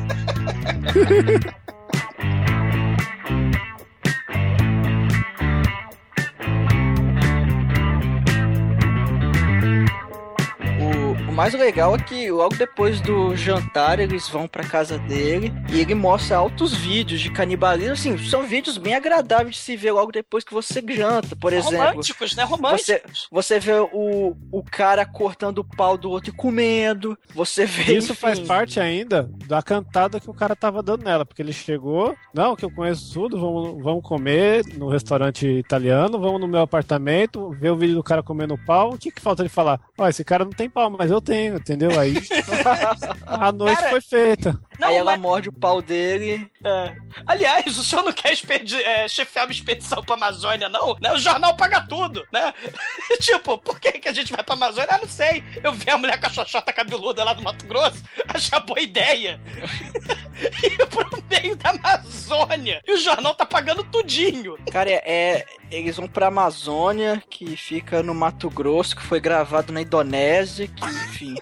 mais legal é que logo depois do jantar eles vão pra casa dele e ele mostra altos vídeos de canibalismo. Assim, são vídeos bem agradáveis de se ver logo depois que você janta, por exemplo. Românticos, né? Românticos. Você vê o, o cara cortando o pau do outro e comendo. Você vê. Isso faz enfim, parte ainda da cantada que o cara tava dando nela, porque ele chegou, não, que eu conheço tudo, vamos, vamos comer no restaurante italiano, vamos no meu apartamento, ver o vídeo do cara comendo pau. O que, que falta ele falar? Ó, esse cara não tem pau, mas eu tenho, entendeu? Aí [laughs] a noite Cara, foi feita. Não, Aí ela mas- morde o pau dele. É. Aliás, o senhor não quer expedi- é, chefiar uma expedição pra Amazônia, não? Né? O jornal paga tudo, né? [laughs] tipo, por que, que a gente vai pra Amazônia? Ah, não sei. Eu vi a mulher com a xoxota cabeluda lá do Mato Grosso, achei uma boa ideia. [laughs] Ir pro meio da Amazônia. E o jornal tá pagando tudinho. Cara, é, é- Eles vão pra Amazônia, que fica no Mato Grosso, que foi gravado na Indonésia, que, enfim.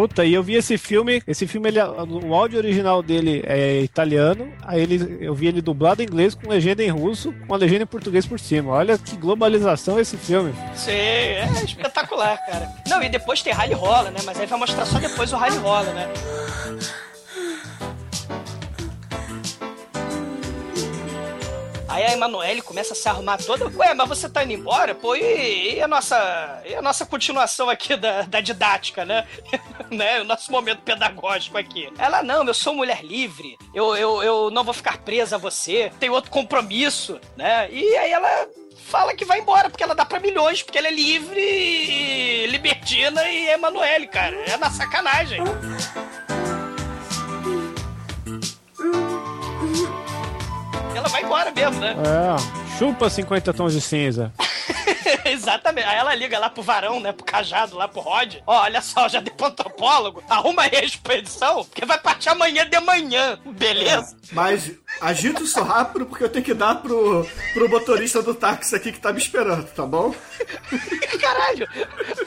Puta, e eu vi esse filme, esse filme, ele, o áudio original dele é italiano, aí ele, eu vi ele dublado em inglês com legenda em russo, com a legenda em português por cima. Olha que globalização esse filme. Sim, é espetacular, cara. Não, e depois tem rally rola, né? Mas aí vai mostrar só depois o rally rola, né? Aí a Emanuele começa a se arrumar toda. Ué, mas você tá indo embora? Pô, e, e a nossa. E a nossa continuação aqui da, da didática, né? [laughs] né? O nosso momento pedagógico aqui. Ela, não, eu sou mulher livre. Eu, eu, eu não vou ficar presa a você. Tem outro compromisso, né? E aí ela fala que vai embora, porque ela dá pra milhões, porque ela é livre, e libertina e é Emanuele, cara. É na sacanagem. Ela vai embora mesmo, né? É, chupa 50 tons de cinza. [laughs] Exatamente. Aí ela liga lá pro varão, né? Pro cajado, lá pro Rod. Ó, olha só, já dei pro antropólogo. Arruma aí a expedição, porque vai partir amanhã de manhã. Beleza? Mas agita isso rápido porque eu tenho que dar pro, pro motorista do táxi aqui que tá me esperando, tá bom? [laughs] Caralho.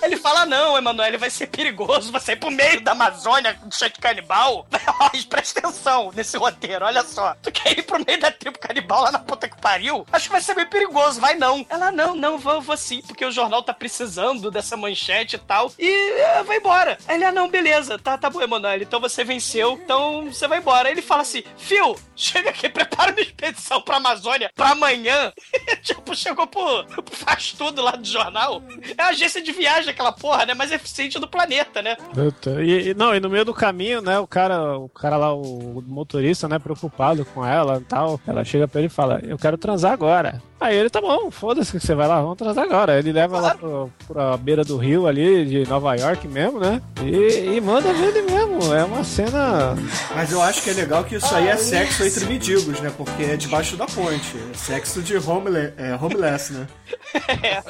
Ele fala, não, Emanuele, vai ser perigoso. Vai sair pro meio da Amazônia, cheio de canibal. [laughs] Ó, presta atenção nesse roteiro, olha só. Tu quer ir pro meio da tribo canibal lá na puta que pariu? Acho que vai ser meio perigoso, vai não. Ela, não, não, vou, vou sim, porque o jornal tá precisando dessa manchete e tal. E é, vai embora. Ele, ah, não, beleza, tá, tá bom, Emanuele, então você venceu, então você vai embora. Ele fala assim, Phil, chega aqui [laughs] prepara uma expedição pra Amazônia pra amanhã, [laughs] tipo, chegou pro, pro faz tudo lá do jornal. É a agência de viagem aquela porra, né? Mais eficiente do planeta, né? E- não, e no meio do caminho, né, o cara, o cara lá, o motorista, né, preocupado com ela e tal, ela chega pra ele e fala, eu quero transar agora. Aí ele, tá bom, foda-se que você vai lá, vamos transar agora. Ele leva ela pro, pra beira do rio ali, de Nova York mesmo, né, e, e manda ver ele mesmo. É uma cena... Mas eu acho que é legal que isso aí é sexo entre mendigos, né? Porque é debaixo da ponte. É sexo de homele é, homeless, né? [laughs]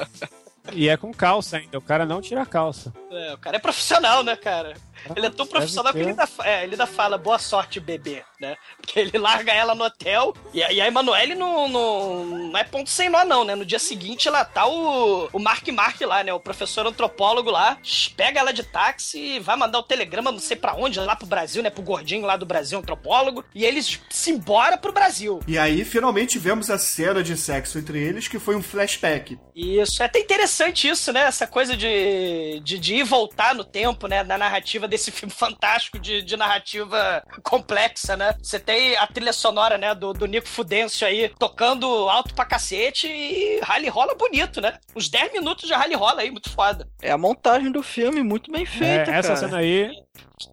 E é com calça ainda, o cara não tira a calça. É, o cara é profissional, né, cara? Ele é tão profissional que ele ainda, é, ele ainda fala boa sorte, bebê, né? Porque ele larga ela no hotel e, a- e a Emanuele não, não, não é ponto sem nó, não, né? No dia seguinte lá tá o, o Mark Mark lá, né? O professor antropólogo lá, pega ela de táxi e vai mandar o telegrama não sei pra onde, lá pro Brasil, né? Pro gordinho lá do Brasil, antropólogo. E eles se embora pro Brasil. E aí, finalmente, vemos a cena de sexo entre eles, que foi um flashback. Isso, é até interessante isso, né? Essa coisa de, de, de ir voltar no tempo, né? Na narrativa desse filme [laughs] fantástico de, de narrativa complexa, né? Você tem a trilha sonora, né? Do, do Nico Fudêncio aí tocando alto pra cacete e rally rola bonito, né? Uns 10 minutos de rally rola aí, muito foda. É a montagem do filme muito bem feita, É, essa cara. cena aí,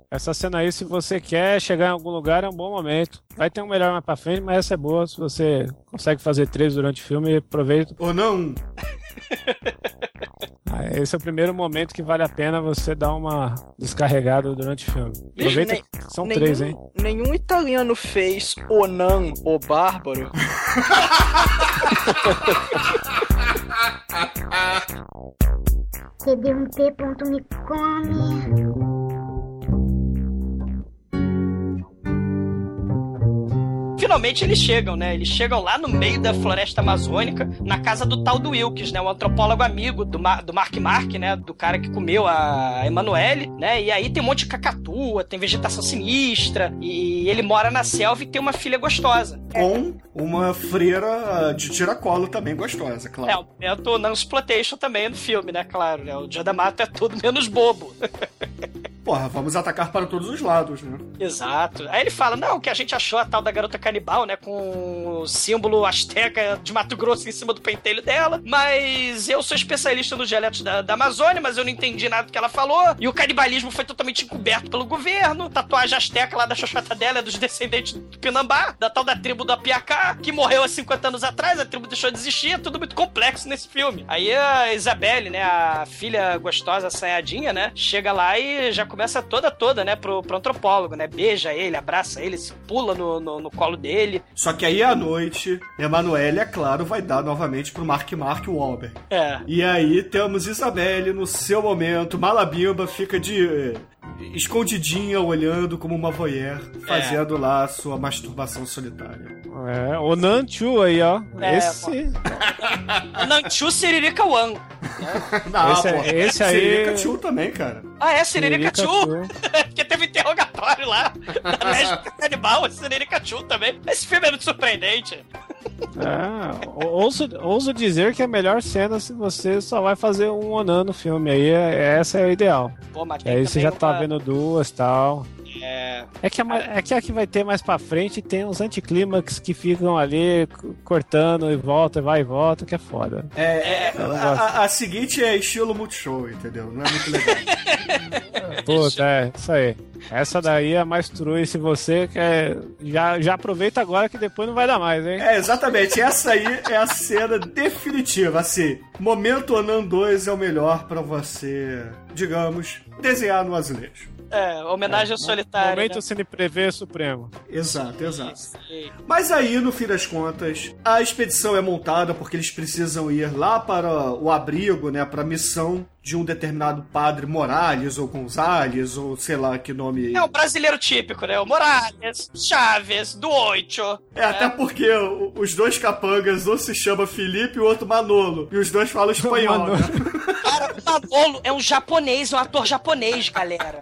essa cena aí, se você quer chegar em algum lugar, é um bom momento. Vai ter um melhor mais pra frente, mas essa é boa. Se você consegue fazer três durante o filme, aproveita. Ou não? [laughs] Ah, Esse é o primeiro momento que vale a pena você dar uma descarregada durante o filme. Bicho, Aproveita nem- que são nenhum, três, hein? Nenhum italiano fez Onan, o Bárbaro. [laughs] cd1p.me come. Finalmente eles chegam, né? Eles chegam lá no meio da floresta amazônica, na casa do tal do Wilkes, né? Um antropólogo amigo do, Ma- do Mark Mark, né? Do cara que comeu a Emanuele, né? E aí tem um monte de cacatua, tem vegetação sinistra, e ele mora na selva e tem uma filha gostosa. Com uma freira de tiracolo também gostosa, É, claro. o momento non-exploitation também no filme, né? Claro, né? O Dia da Mata é tudo menos bobo. [laughs] Porra, vamos atacar para todos os lados, né? Exato. Aí ele fala, não, que a gente achou a tal da garota canibal, né, com o símbolo asteca de Mato Grosso em cima do pentelho dela, mas eu sou especialista nos dialetos da, da Amazônia, mas eu não entendi nada do que ela falou, e o canibalismo foi totalmente encoberto pelo governo, tatuagem asteca lá da xoxota dela é dos descendentes do Pinambá, da tal da tribo do Apiacá, que morreu há 50 anos atrás, a tribo deixou de existir, é tudo muito complexo nesse filme. Aí a Isabelle, né, a filha gostosa, assanhadinha, né, chega lá e já começa toda toda, né, pro, pro antropólogo, né, beija ele, abraça ele, se pula no, no, no colo dele. Só que aí à noite, Emanuele, é claro, vai dar novamente pro Mark Mark Wahlberg. É. E aí temos Isabelle no seu momento, Malabimba fica de escondidinha olhando como uma voyeur, fazendo lá a sua masturbação solitária. É, o Nanchu aí, ó. É, esse, [laughs] Nanchu Siririca One. [laughs] Não, Esse é- pô, esse aí- Siririca Chu também, cara. Ah, é Siririca Siririca Chu? Chu. [laughs] Porque teve interrogatório lá. A lésbica canibal, Siririca Chu também. Esse filme é muito surpreendente. Ou- ouso, ouso dizer que é a melhor cena se você só vai fazer um Onan no filme. Aí é- essa é o ideal. Pô, E aí você já tá uma- vendo duas e tal. É, É que, a, ma- é que a que vai ter mais pra frente tem uns anticlímax que ficam ali cortando e volta, e vai e volta, que é foda. É, é, a, a- a seguinte é estilo Multishow, entendeu? Não é muito legal. [laughs] Puta, é, isso aí. Essa daí é a mais true se você quer. Já, já aproveita agora que depois não vai dar mais, hein? É, exatamente. Essa aí é a cena definitiva. Assim, Momento Onan 2 é o melhor pra você, digamos, desenhar no azulejo. É, homenagem ao solitário. Momento né? Cine Prevê Supremo. Exato, exato. Mas aí, no fim das contas, a expedição é montada porque eles precisam ir lá para o abrigo, né, para a missão de um determinado padre Morales ou Gonzales ou sei lá que nome. É o brasileiro típico, né? O Morales, Chaves, do Oito. É, até porque os dois capangas, um se chama Felipe e o outro Manolo. E os dois falam [laughs] espanhol, Manolo. né? Cara, o Manolo é um japonês, um ator japonês, galera.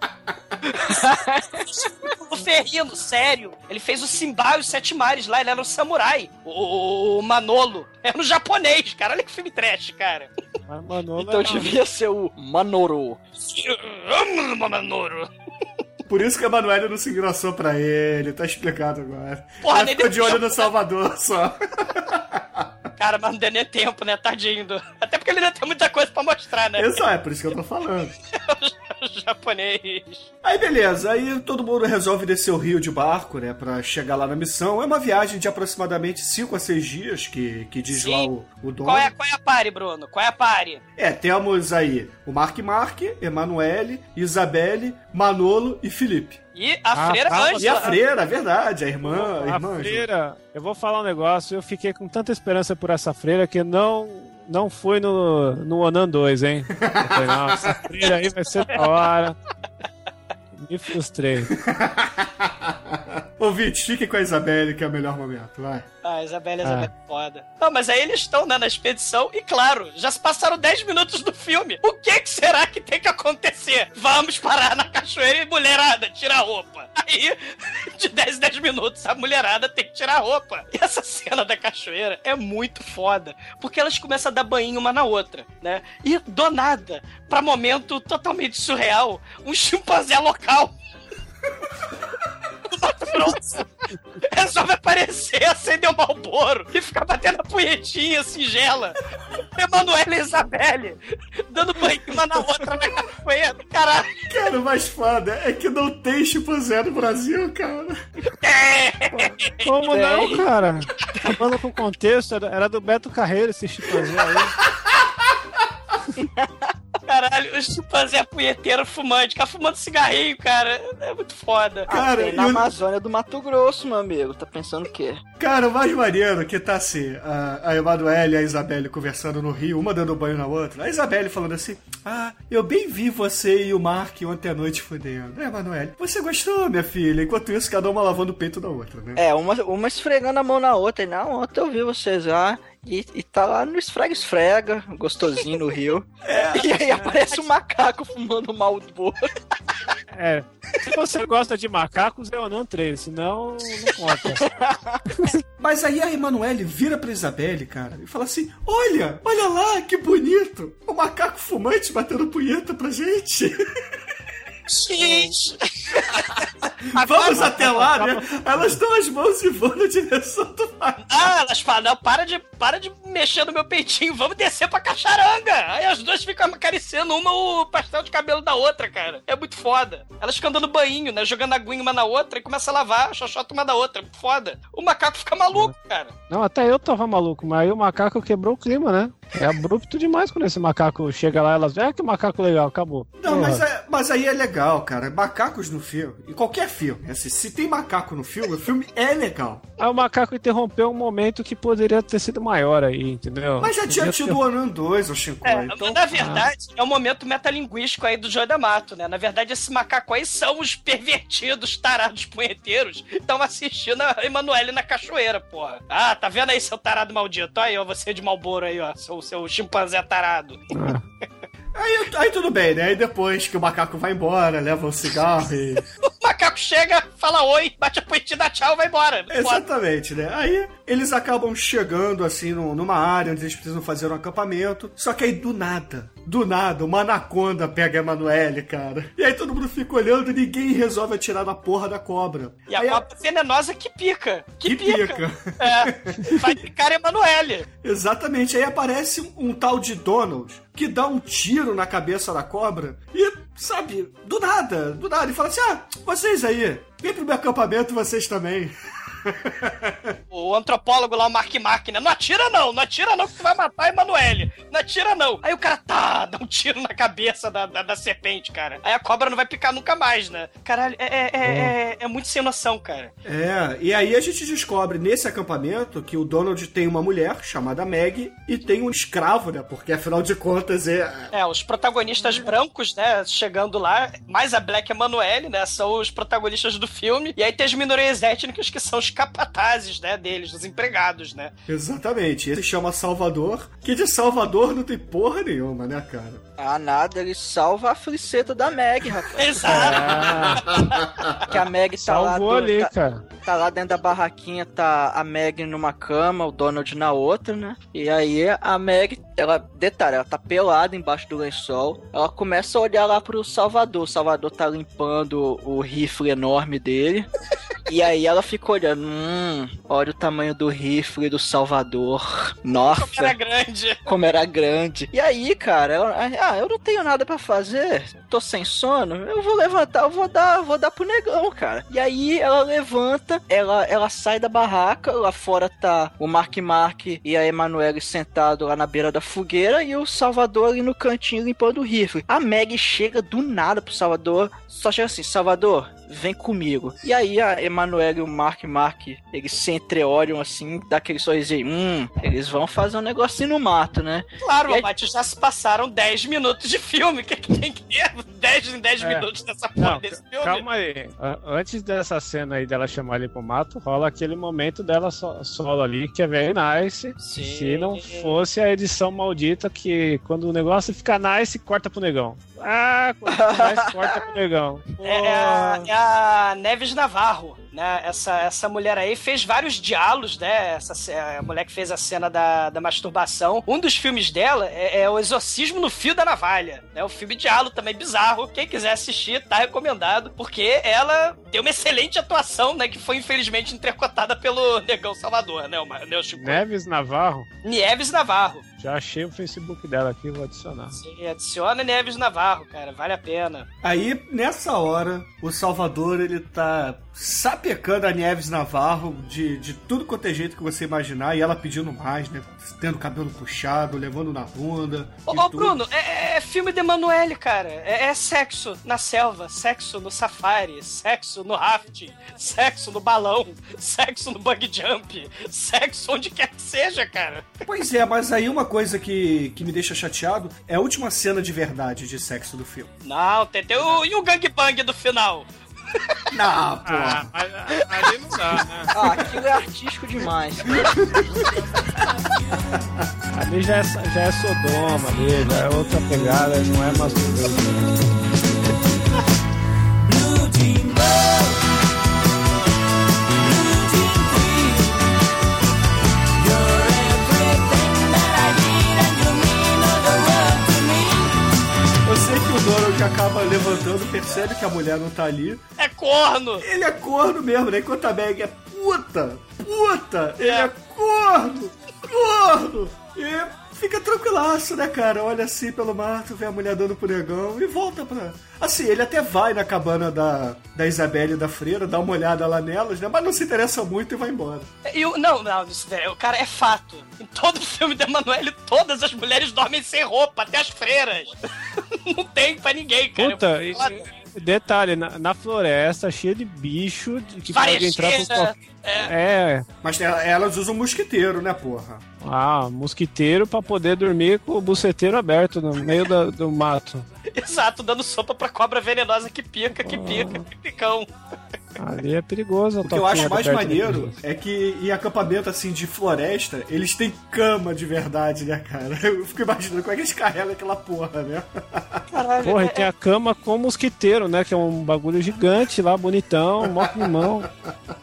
[laughs] o Ferrino, sério. Ele fez o Simba e os Sete Mares lá, ele era um samurai. O, o Manolo era um japonês, cara. Olha que filme trash, cara. Mas Manolo Então é- devia ser o Manoro. Manolo. Por isso que a Emanuele não se engraçou pra ele, tá explicado agora. Porra, Ela ficou de olho tempo. no Salvador só. Cara, mas não deu nem tempo, né? Tadinho. do- Até porque ele ainda tem muita coisa pra mostrar, né? Exato, é por isso que eu tô falando. [laughs] [laughs] Japonês. Aí beleza, aí todo mundo resolve descer o rio de barco, né, pra chegar lá na missão. É uma viagem de aproximadamente 5 a 6 dias, que, que diz Sim. lá o, o dono. Qual é, qual é a pare, Bruno? Qual é a pare? É, temos aí o Mark Mark, Emanuele, Isabelle, Manolo e Felipe. E a Ah, freira Ângela. E a freira, é verdade, a irmã, a A irmã. freira, eu vou falar um negócio, eu fiquei com tanta esperança por essa freira que não não foi no, no Onan 2, hein? Eu falei, não, freira aí vai ser da hora. Me frustrei. [laughs] Ouvinte, fique com a Isabelle, que é o melhor momento, vai. Ah, Isabela, Isabela é foda. Não, mas aí eles estão né, na expedição e, claro, já se passaram 10 minutos do filme. O que, que será que tem que acontecer? Vamos parar na cachoeira e mulherada, tira a roupa. Aí, [laughs] de 10 em 10 minutos, a mulherada tem que tirar a roupa. E essa cena da cachoeira é muito foda, porque elas começam a dar banho uma na outra, né? E do nada, pra momento totalmente surreal, um chimpanzé local [laughs] do Mato Grosso resolve aparecer, acender o Malboro e ficar batendo a punhetinha singela. Emanuela e Isabelle dando banho uma na outra na capoeira. Caralho. Cara, o mais foda é que não tem chimpanzé no Brasil, cara. Como não, cara? Falando com contexto, era, era do Beto Carreiro esse chimpanzé aí. [laughs] Caralho, o chimpanzé punheteiro fumante, fica fumando cigarrinho, cara. É muito foda. Cara, Tem na e o- Amazônia do Mato Grosso, meu amigo. Tá pensando o quê? Cara, o mais maneiro que tá assim, a, a Emanuele e a Isabelle conversando no rio, uma dando banho na outra. A Isabelle falando assim, ah, eu bem vi você e o Mark ontem à noite fudendo. É, Emanuele, você gostou, minha filha? Enquanto isso, cada uma lavando o peito da outra, né? É, uma, uma esfregando a mão na outra. E, não, ontem eu vi vocês lá. E, e tá lá no esfrega-esfrega, gostosinho no rio. [laughs] E aí aparece um macaco fumando Malboro. [laughs] É. Se você gosta de macacos, é o Onan 3, senão não conta. [laughs] Mas aí a Emanuele vira pra Isabelle, cara, e fala assim, olha, olha lá, que bonito. O macaco fumante batendo punheta pra gente. Gente! [laughs] Vamos até lá, né? Elas dão as mãos e vão na direção do macaco. Ah, elas falam, não, para de, para de mexer no meu peitinho, vamos descer pra cacharanga. Aí as duas ficam acariciando uma o pastel de cabelo da outra, cara. É muito foda. Elas ficam dando banho, né? Jogando aguinha uma na outra e começa a lavar a xoxota uma da outra. Foda. O macaco fica maluco, cara. Não, até eu tava maluco, mas aí o macaco quebrou o clima, né? É abrupto demais quando esse macaco chega lá, elas veem, ah, que macaco legal, acabou. Não, mas, é- mas aí é legal, cara. Macacos no filme, em qualquer filme, assim, se tem macaco no filme, o filme é legal. Aí o macaco interrompeu um momento que poderia ter sido maior aí, entendeu? Mas já tinha tido o Anan 2, o Shinkoi, É, então... na verdade, é um momento metalinguístico aí do Joy da Mato, né? Na verdade, esse macaco aí são os pervertidos, tarados punheteiros que estão assistindo a Emanuele na cachoeira, porra. Ah, tá vendo aí, seu tarado maldito? Aí, ó, você de Malboro aí, ó, seu, seu chimpanzé tarado. [laughs] Aí, aí tudo bem, né? Aí depois que o macaco vai embora, leva o cigarro e... [laughs] O macaco chega, fala oi, bate a punhetinha, dá tchau, vai embora. Exatamente, né? Aí eles acabam chegando, assim, num- numa área onde eles precisam fazer um acampamento. Só que aí, do nada, do nada, uma anaconda pega a Emanuele, cara. E aí todo mundo fica olhando e ninguém resolve atirar na porra da cobra. E a aí, cobra venenosa que pica. Que, Que pica. pica. [laughs] É. Vai picar a Emanuele. Exatamente, aí aparece um, um tal de Donald que dá um tiro na cabeça da cobra e, sabe, do nada, do nada, e fala assim: ah, vocês aí, vem pro meu acampamento vocês também. [laughs] [laughs] O antropólogo lá, o Mark Mark, né? Não atira não, não atira não que tu vai matar a Emanuele. Não atira não. Aí o cara, tá, dá um tiro na cabeça da, da, da serpente, cara. Aí a cobra não vai picar nunca mais, né? Caralho, é, é, é, é, é muito sem noção, cara. É, e aí a gente descobre nesse acampamento que o Donald tem uma mulher chamada Meg e tem um escravo, né? Porque afinal de contas é. É, os protagonistas brancos, né, chegando lá, mais a Black Emanuele, né, são os protagonistas do filme. E aí tem as minorias étnicas que são os capatazes, né, deles, os empregados, né. Exatamente. Ele chama Salvador, que de Salvador não tem porra nenhuma, né, cara? Ah, nada, ele salva a fliceta da Meg, rapaz. [laughs] Exato. Ah, Que a Meg tá lá. salvou do- ali, tá, cara. Tá lá dentro da barraquinha, tá a Meg numa cama, o Donald na outra, né? E aí a Meg, ela, detalhe, ela tá pelada embaixo do lençol. Ela começa a olhar lá pro Salvador. O Salvador tá limpando o rifle enorme dele. E aí ela fica olhando, hum, olha o tamanho do rifle do Salvador. Nossa, Como era grande. como era grande. E aí, cara, ela, ah, eu não tenho nada pra fazer, tô sem sono, eu vou levantar, eu vou dar, vou dar pro negão, cara. E aí ela levanta, ela, ela sai da barraca, lá fora tá o Mark Mark e a Emanuele sentado lá na beira da fogueira e o Salvador ali no cantinho limpando o rifle. A Meg chega do nada pro Salvador, só chega assim, Salvador, vem comigo. E aí a Emanuele e o Mark Mark, eles se entreolham assim, dá aquele sorrisinho, hum, eles vão fazer um negocinho no mato, né? Claro, aí- Mate, já se passaram 10 minutos de filme. O que, que tem que ter 10 em 10 É. minutos dessa porra Não, desse filme? calma aí. Antes dessa cena aí dela chamar ele pro mato, rola aquele momento dela so- solo ali, que é very nice. Sim. Se não fosse a edição maldita que quando o negócio fica nice, corta pro negão. Ah, quando fica nice, [laughs] corta pro negão. É, é a, é a Neves Navarro, né? Essa, essa mulher aí fez vários diálogos, né? Essa, a mulher que fez a cena da, da masturbação. Um dos filmes dela é, é O Exorcismo no Fio da Navalha, né? O filme diálogo também bizarro. Quem quiser assistir, tá recomendado, porque ela tem uma excelente atuação, né? Que foi infelizmente intercotada pelo Negão Salvador, né? O, né, o Chico? Neves Navarro, Nieves Navarro. já achei o Facebook dela aqui, vou adicionar. Sim, adiciona Neves Navarro, cara, vale a pena. Aí, nessa hora, o Salvador, ele tá sapecando a Nieves Navarro de, de tudo quanto é jeito que você imaginar, e ela pedindo mais, né? Tendo o cabelo puxado, levando na bunda. Ô. Bruno, é, é filme de Emanuele, cara. É, é sexo na selva, sexo no safari, sexo no rafting, sexo no balão, sexo no bug jump, sexo onde quer que seja, cara. Pois é, mas aí uma coisa que, que me deixa chateado é a última cena de verdade de sexo do filme. Não, tem, tem o, e o gangbang do final? Não, pô. Ah, ali não dá, né? Ah, aquilo é artístico demais. Ali já é, já é Sodoma, ali, já é outra pegada, não é mais. Eu sei que o Donald acaba levantando, percebe que a mulher não tá ali. É corno! Ele é corno mesmo, né? Enquanto a Meg é puta, puta, ele é, É. corno, corno. E fica tranquilaço, né, cara? Olha assim pelo mato, vê a mulher dando pro negão e volta pra... Assim, ele até vai na cabana da, da Isabelle e da Freira, dá uma olhada lá nelas, né? Mas não se interessa muito e vai embora. E o, não, não, isso, velho, o cara é fato. Em todo filme da Emanuele, todas as mulheres dormem sem roupa, até as freiras. [laughs] Não tem pra ninguém, cara. Puta, e- detalhe, na, na floresta, cheia de bicho, de que Vai, pode entrar por cheira, qual- É, Mas ela- elas usam mosquiteiro, né, porra? ah, mosquiteiro pra poder dormir com o buceteiro aberto no meio da- do mato. [laughs] Exato, dando sopa pra cobra venenosa que pica, que pica, que picão. Ali é perigoso. O que eu acho mais de maneiro é que em acampamento assim de floresta, eles têm cama de verdade, né, cara? [laughs] Eu fico imaginando como é que eles carregam aquela porra, né? Caralho, Porra, é- e tem a cama com mosquiteiro, né? Que é um bagulho gigante lá, bonitão, mó climão.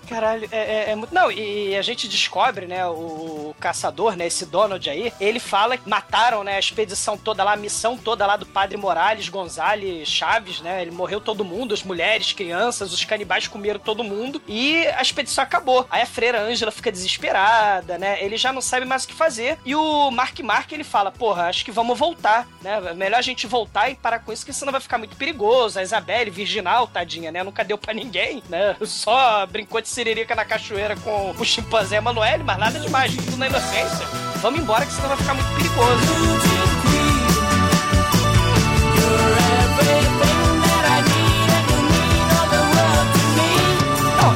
Caralho, é, é- é muito. Não, e a gente descobre, né, o caçador, né, esse Donald aí, ele fala que mataram, né, a expedição toda lá, a missão toda lá do padre Morales, Gonzales, Chaves, né? Ele morreu todo mundo, as mulheres, crianças, os canibais comeram todo mundo e a expedição acabou. Aí a freira Ângela fica desesperada, né? Ele já não sabe mais o que fazer. E o Mark Mark, ele fala: Porra, acho que vamos voltar, né? Melhor a gente voltar e parar com isso, que senão vai ficar muito perigoso. A Isabelle, virginal, tadinha, né? Nunca deu pra ninguém, né? [laughs] Só brincou de siririca na cachoeira com o chimpanzé Emanuele, mas nada demais, tudo na inocência. Vamos embora, que senão vai ficar muito perigoso.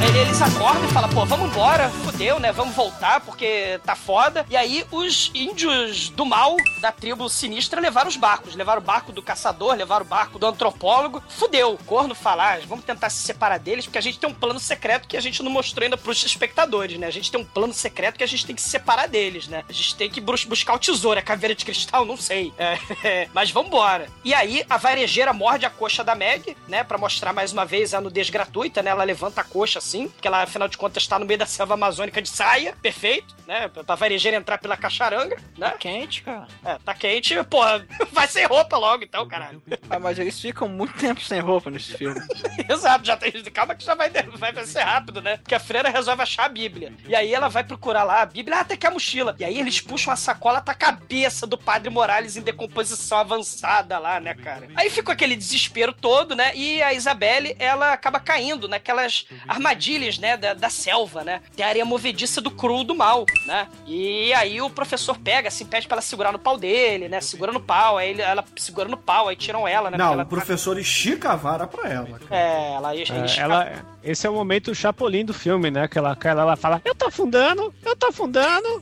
Ele- eles acordam e falam, pô, vamos embora, fudeu, né? Vamos voltar porque tá foda. E aí os índios do mal da tribo sinistra levaram os barcos. Levaram o barco do caçador, levaram o barco do antropólogo. Fudeu. O corno fala, ah, vamos tentar se separar deles porque a gente tem um plano secreto que a gente não mostrou ainda pros espectadores, né? A gente tem um plano secreto que a gente tem que se separar deles, né? A gente tem que bus- buscar o tesouro, a caveira de cristal, não sei. [laughs] É, mas vambora. E aí a varejeira morde a coxa da Meg, né? Pra mostrar mais uma vez a nudez gratuita, né? Ela levanta a coxa assim. Porque ela, afinal de contas, está no meio da selva amazônica de saia, perfeito, né? Pra varejeira entrar pela cacharanga, né? Quente, cara. É, tá quente, porra, [laughs] vai sem roupa logo então, caralho. Ah, mas eles ficam muito tempo sem roupa nesse filme. [laughs] Exato, já tem. Calma que já vai, vai, ser rápido, né? Porque a freira resolve achar a Bíblia. E aí ela vai procurar lá a Bíblia, ah, até que a mochila. E aí eles puxam a sacola, tá a cabeça do Padre Morales em decomposição avançada lá, né, cara? Aí fica aquele desespero todo, né? E a Isabelle, ela acaba caindo naquelas armadilhas, né, da, da selva, né? Tem a areia movediça do cru do mal, né? E aí o professor pega, assim, pede pra ela segurar no pau dele, né? Segura no pau, aí ele- ela segura no pau, aí tiram ela, né? Não, o professor estica a vara pra ela. cara. É, ela, É, escapa. ela, esse é o momento chapolim do filme, né? Que ela, que ela, ela fala, eu tô afundando, eu tô afundando. [laughs]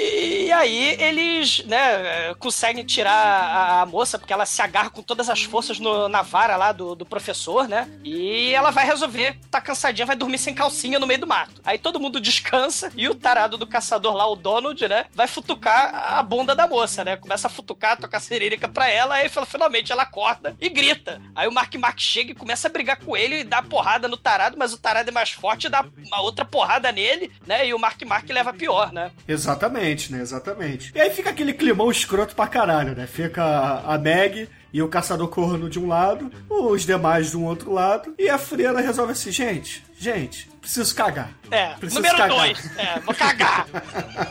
E aí eles, né, conseguem tirar a, moça, porque ela se agarra com todas as forças no- na vara lá do, do professor, né? E ela vai resolver, tá cansadinha, vai dormir sem calcinha no meio do mato. Aí todo mundo descansa e o tarado do caçador lá, o Donald, né, vai futucar a bunda da moça, né? Começa a futucar, tocar cirílica pra ela, aí finalmente ela acorda e grita. Aí o Mark Mark chega e começa a brigar com ele e dá porrada no tarado, mas o tarado é mais forte e dá uma outra porrada nele, né? E o Mark Mark leva pior, né? Exatamente, né? Exatamente. E aí fica aquele climão escroto pra caralho, né? Fica a Meg e o caçador corno de um lado, os demais de um outro lado, e a freira resolve assim, gente, gente, preciso cagar. É, Preciso número cagar. dois. É, vou cagar.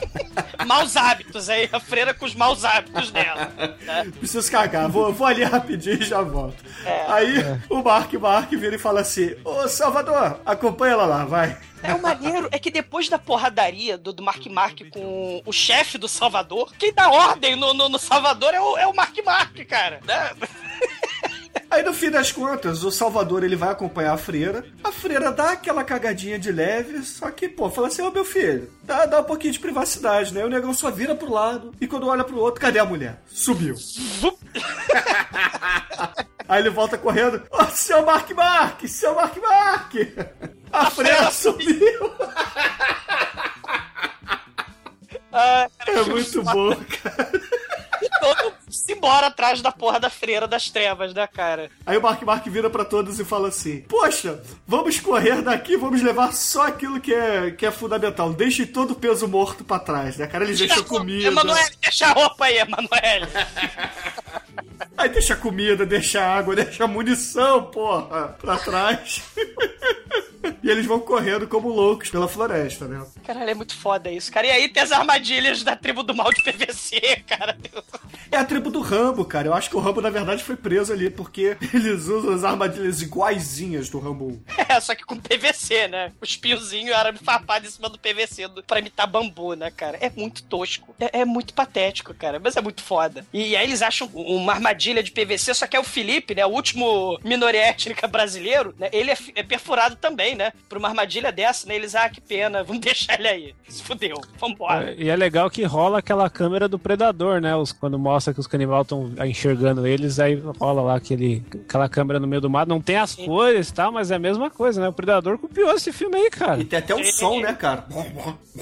[laughs] maus hábitos aí, a freira com os maus hábitos dela. né? Preciso cagar, vou, vou ali rapidinho e já volto. Aí o Mark Mark vira e fala assim: Ô Salvador, acompanha ela lá, vai. É o maneiro é que depois da porradaria do, do Mark Mark com o chefe do Salvador, quem dá ordem no, no, no Salvador é o, é o Mark Mark, cara. Né? [laughs] Aí no fim das contas, o Salvador ele vai acompanhar a freira. A freira dá aquela cagadinha de leve, só que, pô, fala assim: Ô meu filho, dá, dá um pouquinho de privacidade, né? O negão só vira pro lado e quando olha pro outro, cadê a mulher? Subiu. [laughs] Aí ele volta correndo: Ô seu Mark Mark, seu Mark Mark! A freira sumiu! [laughs] Ah, É muito bom, cara. Todo embora atrás da porra da freira das trevas, né, cara? Aí o Mark Mark vira pra todos e fala assim: Poxa, vamos correr daqui, vamos levar só aquilo que é, que é fundamental. Deixe todo o peso morto pra trás, né, cara? Eles deixam comida. Emanuele, deixa a roupa aí, Emanuele. Aí deixa comida, deixa água, deixa munição, porra, pra trás. E eles vão correndo como loucos pela floresta, né? Caralho, é muito foda isso, cara. E aí tem as armadilhas da tribo do mal de PVC, [laughs] cara. É a tribo do Rambo, cara. Eu acho que o Rambo, na verdade, foi preso ali porque [laughs] eles usam as armadilhas iguaizinhas do Rambo 1. É, só que com PVC, né? O espiozinho era farpado em cima do PVC do, pra imitar bambu, né, cara? É muito tosco. É, é muito patético, cara. Mas é muito foda. E, aí eles acham uma armadilha de PVC, só que é o Felipe, né? O último minoria étnica brasileiro, né? Ele é, é perfurado também, né? Por uma armadilha dessa, né? Eles, ah, que pena, vamos [laughs] deixar ele aí. Se fudeu, vambora. É, E é legal que rola aquela câmera do predador, né? Os, quando mostra que os canibais estão enxergando eles, aí rola lá aquele, aquela câmera no meio do mato. Não tem as cores e tal, mas é a mesma coisa, né? O predador copiou esse filme aí, cara. E tem até um som, né, cara?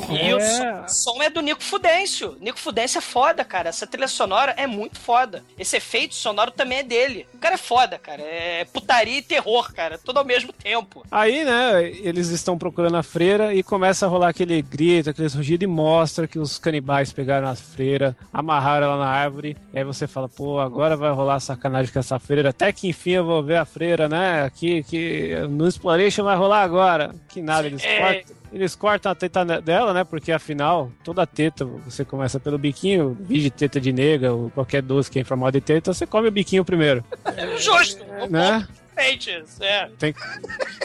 E o É. som, o som é do Nico Fudêncio. Nico Fudêncio é foda, cara. Essa trilha sonora é muito foda. Esse efeito sonoro também é dele. O cara é foda, cara. É putaria e terror, cara. Tudo ao mesmo tempo. Aí, né, eles estão procurando a freira e começa a rolar aquele grito, aquele rugido e mostra que os canibais pegaram a freira, amarraram ela na árvore. E aí você fala, pô, agora vai rolar sacanagem com essa freira. Até que enfim eu vou ver a freira, né? Aqui, que no Exploration vai rolar agora. Que nada, eles É. cortam. Eles cortam a teta dela, né? Porque afinal, toda teta, você começa pelo biquinho, vige teta de nega, ou qualquer doce que é em formato de teta, você come o biquinho primeiro, Justo. né? É. Tem,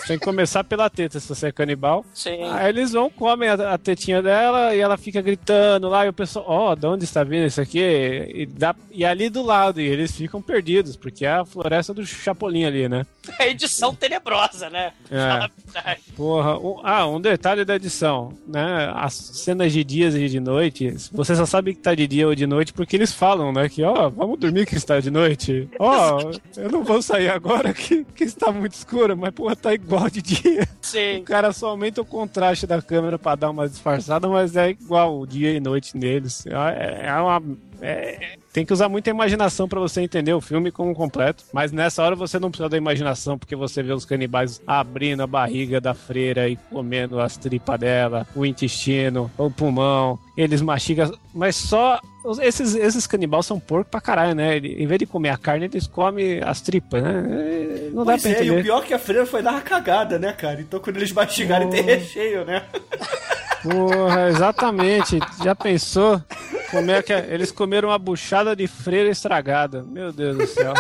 tem que começar pela teta se você é canibal. Sim. Aí eles vão, comem a, a tetinha dela e ela fica gritando lá, e o pessoal, ó, de onde está vindo isso aqui? E, dá, e ali do lado, e eles ficam perdidos, porque é a floresta do Chapolin ali, né? É edição tenebrosa, né? É. Porra, um- ah, um detalhe da edição, né? As cenas de dias e de noite, você só sabe que tá de dia ou de noite porque eles falam, né? Que, ó, vamos dormir que está de noite. Ó, eu não vou sair agora que, que está muito escuro, mas, porra, tá igual de dia. O Sim. cara só aumenta o contraste da câmera pra dar uma disfarçada, mas é igual o dia e noite neles. É, é uma. É, tem que usar muita imaginação pra você entender o filme como completo. Mas nessa hora você não precisa da imaginação, porque você vê os canibais abrindo a barriga da freira e comendo as tripas dela, o intestino, o pulmão. Eles mastigam, mas só. Esses, esses canibais são porco pra caralho, né? Ele- Em vez de comer a carne, eles comem as tripas, né? Não dá Pois pra é, e o entender. pior é que a freira foi dar uma cagada, né, cara? Então quando eles mastigarem tem recheio, né? Porra, exatamente. Já pensou? Como é que é? Eles comeram uma buchada de freira estragada. Meu Deus do céu.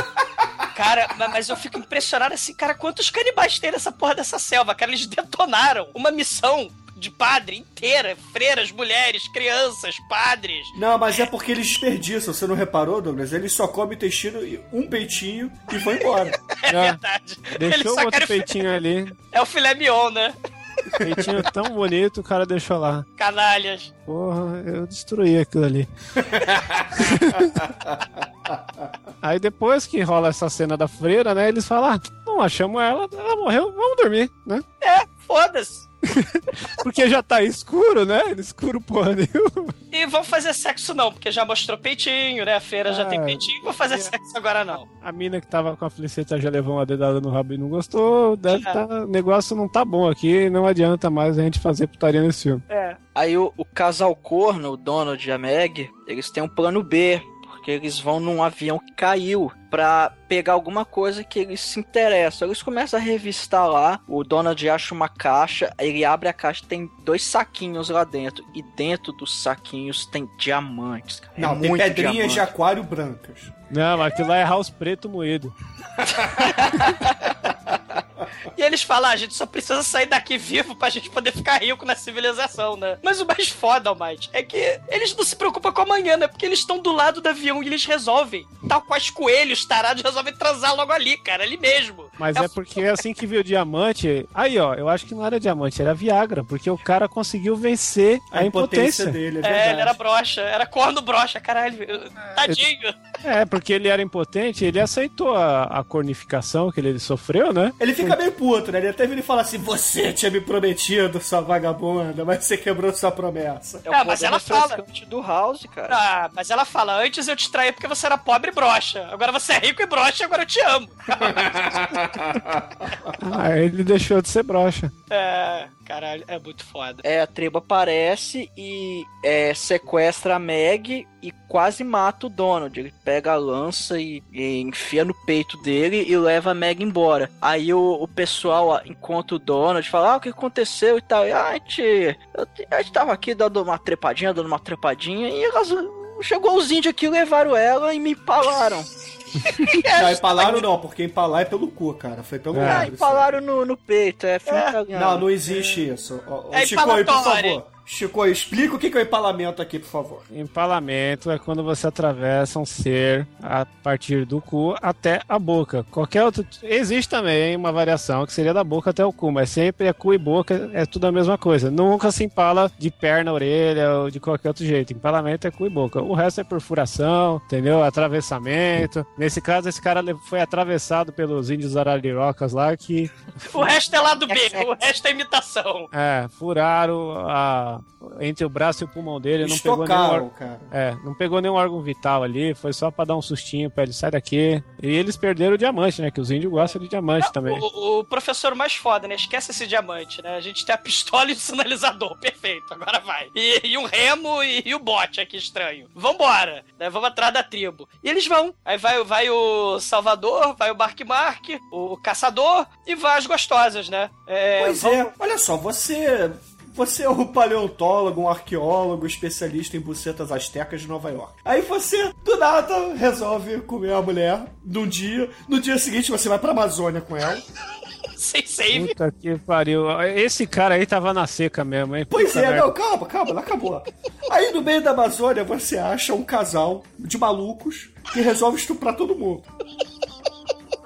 Cara, ma- mas eu fico impressionado assim, cara, quantos canibais tem nessa porra dessa selva? Cara, eles detonaram uma missão de padre inteira, freiras, mulheres, crianças, padres. Não, mas é porque eles desperdiçam, você não reparou, Douglas? Eles só comem intestino e um peitinho e vão embora. [laughs] É verdade. Deixou o outro peitinho [laughs] ali. É o filé mignon, né? Peitinho tão bonito, o cara deixou lá. Canalhas. Porra, eu destruí aquilo ali. [laughs] Aí depois que rola essa cena da freira, né? Eles falam: ah, não achamos ela, ela morreu, vamos dormir, né? É, foda-se. [laughs] Porque já tá escuro, né? Escuro porra nenhuma. E vão fazer sexo não, porque já mostrou peitinho, né? A feira já Ah, tem peitinho, vou fazer sexo agora não. A mina que tava com a Felicita já levou uma dedada no rabo e não gostou. Deve É. tá. O negócio não tá bom aqui, não adianta mais a gente fazer putaria nesse filme. É. Aí o, o casal corno, o Donald e a Meg, eles têm um plano B, porque eles vão num avião que caiu pra pegar alguma coisa que eles se interessam. Eles começam a revistar lá, o Donald acha uma caixa, ele abre a caixa tem dois saquinhos lá dentro, e dentro dos saquinhos tem diamantes. cara. É Não, tem muito pedrinhas de diamante. aquário brancas. Não, mas aquilo lá é house preto moído. [laughs] [laughs] E eles falam, ah, a gente só precisa sair daqui vivo pra gente poder ficar rico na civilização, né? Mas o mais foda, Almighty, é que eles não se preocupam com amanhã, né? Porque eles estão do lado do avião e eles resolvem. Tal qual os coelhos tarados resolvem transar logo ali, cara, ali mesmo. Mas é porque assim que viu o diamante. Aí, ó, eu acho que não era diamante, era Viagra, porque o cara conseguiu vencer a, A, impotência, impotência. dele, é É, ele era broxa, era corno broxa, caralho. Tadinho. É, porque ele era impotente, ele aceitou a, a cornificação que ele sofreu, né? Ele fica meio puto, né? Ele até vira e fala assim: Você tinha me prometido, sua vagabunda, mas você quebrou sua promessa. É o Ah, mas ela fala. do House, cara. Ah, mas ela fala, antes eu te traí porque você era pobre e broxa. Agora você é rico e broxa, agora eu te amo. [laughs] Ah, ele deixou de ser broxa. É, caralho, é muito foda. É, a tribo aparece e é, sequestra a Meg e quase mata o Donald. Ele pega a lança e, e enfia no peito dele e leva a Meg embora. Aí o, o pessoal encontra o Donald e fala: Ah, o que aconteceu e tal. E, ah, a gente, eu a gente tava aqui dando uma trepadinha, dando uma trepadinha e elas. Chegou os índios aqui, levaram ela e me empalaram. [laughs] [laughs] Não, empalaram não, porque empalar é pelo cu, cara. Foi pelo É. Ah, empalaram no, no peito, é italiano. Não, não existe isso. Ó, É Chico, por favor. Chico, explica o que é o empalamento aqui, por favor. Empalamento é quando você atravessa um ser a partir do cu até a boca. Qualquer outro. Existe também uma variação que seria da boca até o cu, mas sempre é cu e boca, é tudo a mesma coisa. Nunca se empala de perna, orelha ou de qualquer outro jeito. Empalamento é cu e boca. O resto é perfuração, entendeu? Atravessamento. Nesse caso, esse cara foi atravessado pelos índios ararirocas lá que O resto é lado B, o resto é imitação. é, furaram a, entre o braço e o pulmão dele. Não pegou nenhum cara. É, não pegou nenhum órgão vital ali, foi só pra dar um sustinho pra ele sair daqui. E eles perderam o diamante, né? Que os índios gostam de diamante também. O, o professor mais foda, né? Esquece esse diamante, né? A gente tem a pistola e o sinalizador. [laughs] Perfeito, agora vai. E, e um remo e, e o bote aqui estranho. Vambora, né? Vamos atrás da tribo. E eles vão. Aí vai, vai o Salvador, vai o Mark Mark, o caçador e vai as gostosas, né? É, Pois vão- é, olha só, você. Você é um paleontólogo, um arqueólogo, especialista em bucetas astecas de Nova York. Aí você, do nada, resolve comer a mulher num dia. No dia seguinte você vai pra Amazônia com ela. [laughs] Sem save. Puta que pariu. Esse cara aí tava na seca mesmo, hein? Pois Puta é, merda. não, calma, calma, não acabou. Aí no meio da Amazônia você acha um casal de malucos que resolve estuprar todo mundo.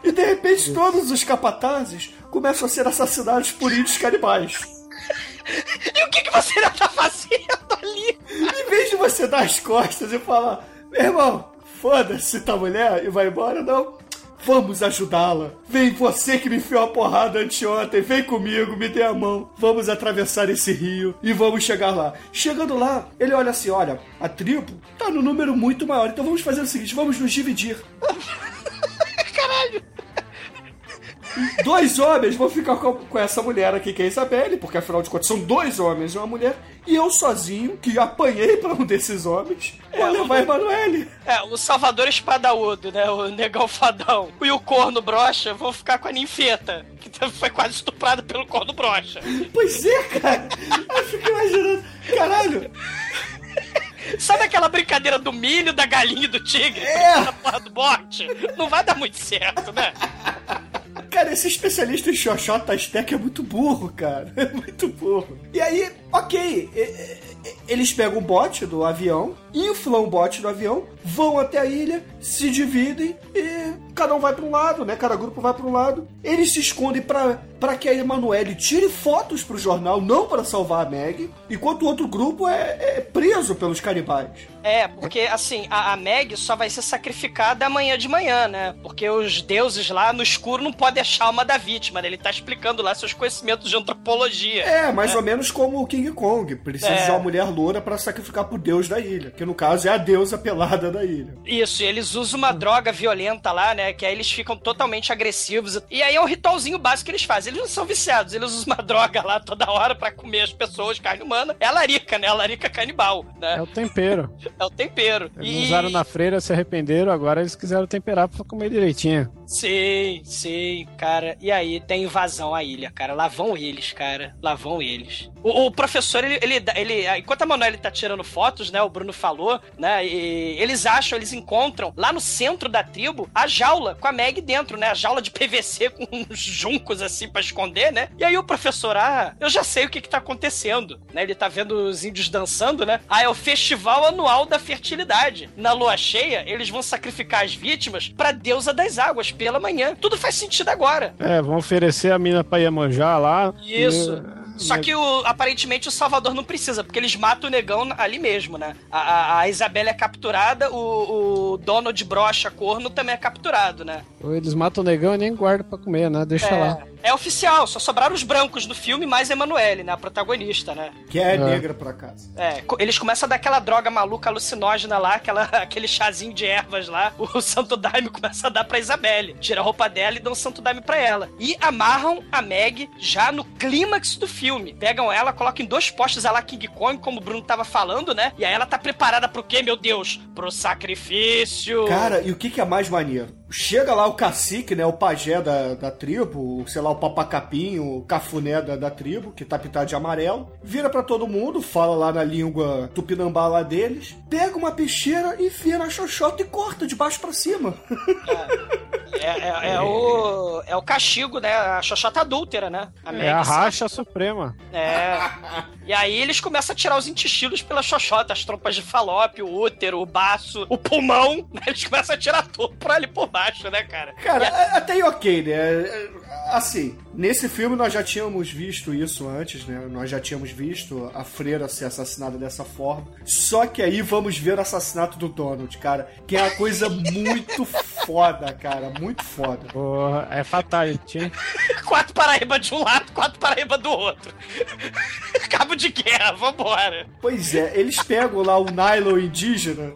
E de repente todos os capatazes começam a ser assassinados por índios canibais. E o que, que você ainda tá fazendo ali? Em vez de você dar as costas e falar, meu irmão, foda-se tua mulher e vai embora, não. Vamos ajudá-la. Vem você que me enfiou a porrada anteontem. Vem comigo, me dê a mão. Vamos atravessar esse rio e vamos chegar lá. Chegando lá, ele olha assim: olha, a tribo tá no número muito maior. Então vamos fazer o seguinte: vamos nos dividir. [laughs] Dois homens vão ficar com, com essa mulher aqui, que é a Isabelle, porque afinal de contas são dois homens e uma mulher. E eu sozinho, que apanhei [laughs] pra um desses homens, vou levar a Emanuele. É, o Salvador Espadaúdo, né? O negão fadão. E o corno brocha vão ficar com a ninfeta, que foi quase estuprada pelo corno brocha. Pois é, cara. Eu fico imaginando. Caralho. Sabe aquela brincadeira do milho, da galinha e do tigre? É. Do bote? Não vai dar muito certo, né? Cara, esse especialista em Xoxota Azteca é muito burro, cara. [laughs] É muito burro. E aí, ok. Eles pegam o bote do avião, inflam o bote do avião, vão até a ilha, se dividem e cada um vai pra um lado, né? Cada grupo vai pra um lado. Eles se escondem pra que a Emanuele tire fotos pro jornal, não para salvar a Meg, enquanto o outro grupo é, é preso pelos canibais. É, porque assim, a, a Meg só vai ser sacrificada amanhã de manhã, né? Porque os deuses lá no escuro não podem achar a alma da vítima, né? Ele tá explicando lá seus conhecimentos de antropologia. É, mais ou menos como o King Kong. Precisa É. de uma mulher loura pra sacrificar pro deus da ilha. Que no caso é a deusa pelada da ilha. Isso, e eles usam uma droga violenta lá, né? Que aí eles ficam totalmente agressivos. E aí é um ritualzinho básico que eles fazem. Eles não são viciados, eles usam uma [laughs] droga lá toda hora pra comer as pessoas, carne humana. É a larica, né? A larica canibal, É né? o tempero. [laughs] É o tempero. Eles usaram na freira, se arrependeram, agora eles quiseram temperar pra comer direitinho. Sim, sim, cara. E aí tem invasão à ilha, cara. Lá vão eles, cara. Lá vão eles. O, o professor, ele, ele, ele- Enquanto a Manoel tá tirando fotos, né? O Bruno falou, né? E eles acham, eles encontram lá no centro da tribo a jaula com a Meg dentro, né? A jaula de PVC [laughs] com uns juncos assim pra esconder, né? E aí o professor, ah, eu já sei o que que tá acontecendo, né? Ele tá vendo os índios dançando, né? Ah, é o Festival Anual da Fertilidade. Na lua cheia, eles vão sacrificar as vítimas pra deusa das águas pela manhã. Tudo faz sentido agora. É, vão oferecer a mina pra Iemanjá lá. Isso. E- Só que o- aparentemente o Salvador não precisa, porque eles matam o negão ali mesmo, né? A, a, a Isabela é capturada, o, o Donald Brocha Corno também é capturado, né? Ou eles matam o negão e nem guardam pra comer, né? Deixa lá. É, é oficial, só sobraram os brancos do filme mais Emanuele, né? A protagonista, né? Que é, É. negra por acaso. É, eles começam a dar aquela droga maluca alucinógena lá, aquela, [laughs] aquele chazinho de ervas lá. O Santo Daime [laughs] começa a dar pra Isabelle. Tira a roupa dela e dá um Santo Daime pra ela. E amarram a Meg já no clímax do filme. Pegam ela, colocam em dois postes a lá King Kong, como o Bruno tava falando, né? E aí ela tá preparada pro quê, meu Deus? Pro sacrifício. Cara, e o que, que é mais maneiro? Chega lá o cacique, né? O pajé da, da tribo, o, sei lá, o papacapim, o cafuné da, da tribo, que tá pintado de amarelo. Vira pra todo mundo, fala lá na língua tupinambá lá deles. Pega uma peixeira, enfia na xoxota e corta de baixo pra cima. É, é- é o, é o castigo, né? A xoxota adúltera, né? Meg É a racha suprema. É. E aí eles começam a tirar os intestinos pela xoxota, as trompas de falópio, o útero, o baço, o pulmão. né? Eles começam a tirar tudo por ali por baixo, né, cara? Cara, a- até aí ok, né? Assim, nesse filme nós já tínhamos visto isso antes, né? Nós já tínhamos visto a freira ser assassinada dessa forma. Só que aí vamos ver o assassinato do Donald, cara. Que é uma coisa muito foda, cara. Muito foda. Porra, é fatality, hein? [laughs] Quatro Paraíba de um lado, quatro Paraíba do outro. [laughs] Cabo de guerra, vambora. Pois é, eles pegam lá o nylon indígena,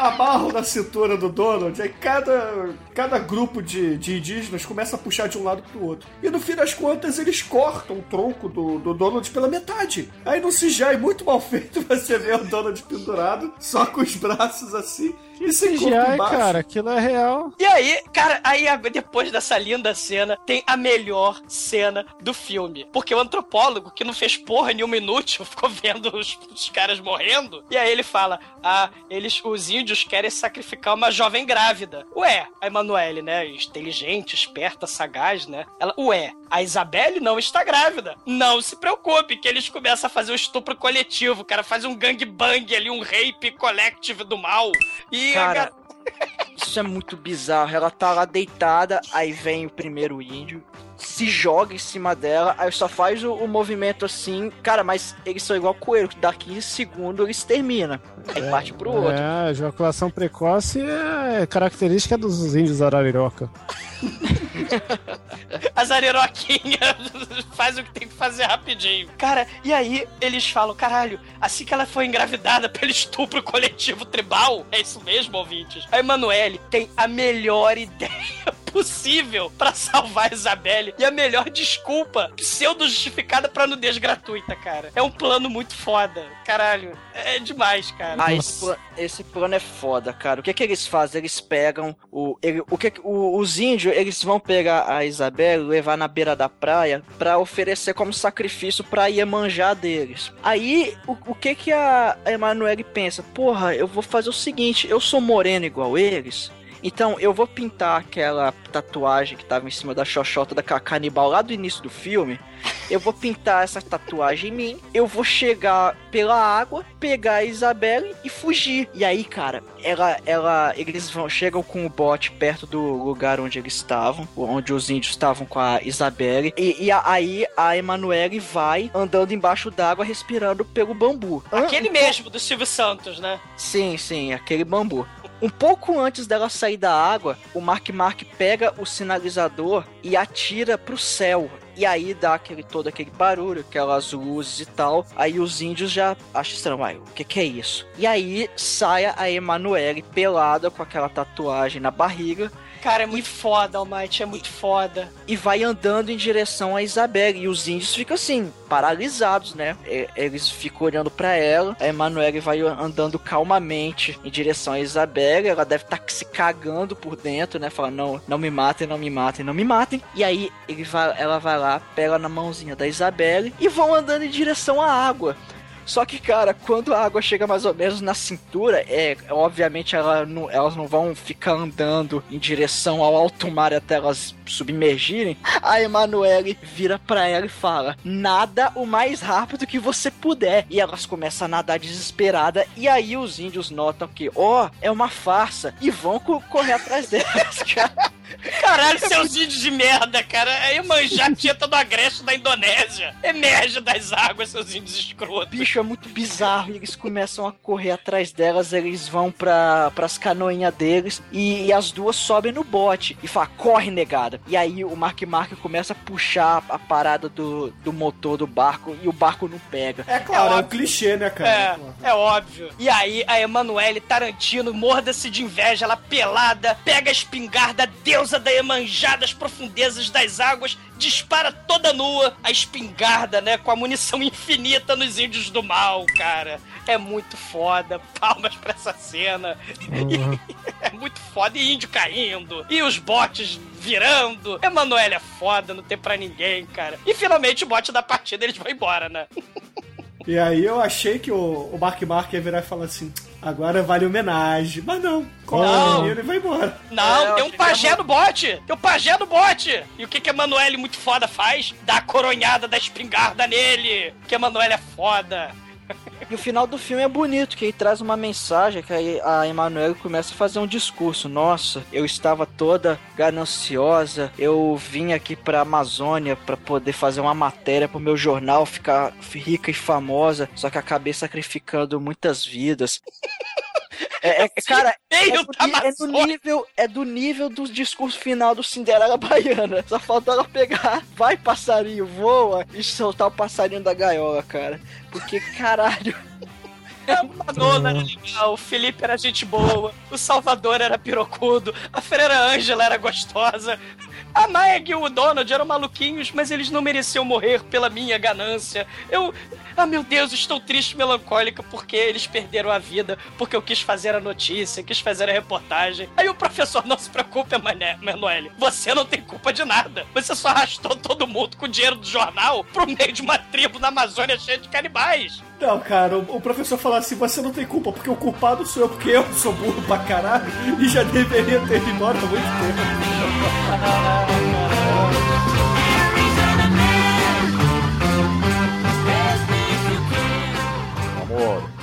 amarram na cintura do Donald, aí cada, cada grupo de, de indígenas começa a puxar de um lado pro outro. E no fim das contas, eles cortam o tronco do, do Donald pela metade. Aí no CGI, muito mal feito, [laughs] você vê o Donald pendurado, só com os braços assim, sem corpo CGI, cara, aquilo é real. E aí, cara, aí depois dessa linda cena, tem a melhor cena do filme. Porque o antropólogo, que não fez porra nenhuma inútil, [laughs] ficou vendo os, os caras morrendo. E aí ele fala: Ah, eles, os índios querem sacrificar uma jovem grávida. Ué, a Emanuele, né? Inteligente, esperta, sagaz, né? Ela, ué, a Isabelle não está grávida. Não se preocupe, que eles começam a fazer um estupro coletivo. O cara faz um gangbang ali, um rape collective do mal. E a Cara, gar- [laughs] Isso é muito bizarro. Ela tá lá deitada, aí vem o primeiro índio, se joga em cima dela, aí só faz o, o movimento assim. Cara, mas eles são igual coelho, que dá 15 segundos eles termina. Aí parte pro outro. É, ejaculação precoce é característica dos índios arariroca. [laughs] As areroquinhas [laughs] faz o que tem que fazer rapidinho. Cara, e aí eles falam, caralho, assim que ela foi engravidada pelo estupro coletivo tribal, é isso mesmo, ouvintes? A Emanuele tem a melhor [laughs] ideia possível pra salvar a Isabelle e a melhor desculpa pseudo-justificada pra nudez gratuita, cara. É um plano muito foda. Caralho, é demais, cara. Ah, esse, pla- esse plano é foda, cara. O que que eles fazem? Eles pegam o, ele- o que que- o- os índios, eles vão pegar a Isabel e levar na beira da praia pra oferecer como sacrifício pra Iemanjá deles. Aí, o, o que que a a Emanuele pensa? Porra, eu vou fazer o seguinte, eu sou moreno igual eles, então eu vou pintar aquela tatuagem que tava em cima da xoxota da ca- canibal lá do início do filme. Eu vou pintar essa tatuagem em mim. Eu vou chegar pela água, pegar a Isabelle e fugir. E aí, cara, ela, ela, eles vão chegam com o bote perto do lugar onde eles estavam, onde os índios estavam com a Isabelle. E, e a- aí a Emanuele vai andando embaixo d'água, respirando pelo bambu. Aquele Um- mesmo, do Silvio Santos, né? Sim, sim, aquele bambu. Um pouco antes dela sair da água, o Mark Mark pega o sinalizador e atira pro céu. E aí dá aquele todo aquele barulho, aquelas luzes e tal. Aí os índios já acham estranho, "Uai, o que que é isso? E aí sai a Emanuele pelada com aquela tatuagem na barriga Cara, é muito foda, Almighty, é muito foda. e vai andando em direção a Isabelle. E os índios ficam assim, paralisados, né? E- Eles ficam olhando pra ela. A Emanuele vai andando calmamente em direção a Isabelle. Ela deve estar se cagando por dentro, né? Fala, não, não me matem, não me matem, não me matem. E aí ele vai, ela vai lá, pega na mãozinha da Isabelle e vão andando em direção à água. Só que, cara, quando a água chega mais ou menos na cintura, é obviamente ela não- elas não vão ficar andando em direção ao alto mar até elas submergirem. A Emanuele vira pra ela e fala: Nada o mais rápido que você puder. E elas começam a nadar desesperada. E aí os índios notam que, ó, é uma farsa. E vão co- correr atrás [laughs] delas, cara. Caralho, seus índios de merda, cara. Aí manjar tinta do agreste da Indonésia. Emerge das águas, seus índios escrotos. bicho é muito bizarro e eles começam a correr atrás delas, eles vão para pras canoinhas deles e, e as duas sobem no bote e fala, corre negada. E aí o Mark Mark começa a puxar a parada do, do motor do barco e o barco não pega. É claro, é, É um clichê, né, cara? É, é óbvio. E aí, a Emanuele Tarantino morda-se de inveja, ela pelada, pega a espingarda, deusa da Emanjá das profundezas das águas, dispara toda nua a espingarda, né, com a munição infinita nos índios do mal, cara. É muito foda. Palmas pra essa cena. [laughs] é muito foda. E índio caindo. E os botes virando. Emanuele é foda, não tem pra ninguém, cara. E finalmente o bote da partida eles vão embora, né? E aí eu achei que o, o Mark Mark ia virar e falar assim, agora vale homenagem. Mas não, corre Não. o menino e vai embora. Não, É, tem um pajé que no bote! Tem um pajé no bote! E o que, que a Emanuele muito foda faz? Dá a coronhada da espingarda nele! Que a Emanuele é foda! E o final do filme é bonito, que aí traz uma mensagem que aí a Emanuele começa a fazer um discurso. Nossa, eu estava toda gananciosa, eu vim aqui pra Amazônia pra poder fazer uma matéria pro meu jornal ficar rica e famosa, só que acabei sacrificando muitas vidas. [laughs] É, é- [laughs] cara, é do, é do nível, é do nível do discurso final do Cinderela [laughs] Baiana. Só faltou ela pegar, vai passarinho, voa e soltar o passarinho da gaiola, cara. Porque, caralho, A Manona era legal, o Felipe era gente boa, o Salvador era pirocudo, a Freira Ângela era gostosa, a Meg e o Donald eram maluquinhos, mas eles não mereciam morrer pela minha ganância. Eu. Ah, meu Deus, estou triste e melancólica porque eles perderam a vida, porque eu quis fazer a notícia, quis fazer a reportagem. Aí o professor, não se preocupe, Manoel, você não tem culpa de nada. Você só arrastou todo mundo com o dinheiro do jornal pro meio de uma tribo na Amazônia cheia de canibais. Não, cara, o, o professor fala assim, você não tem culpa, porque o culpado sou eu, porque eu sou burro pra caralho e já deveria ter ido embora há muito tempo. [laughs]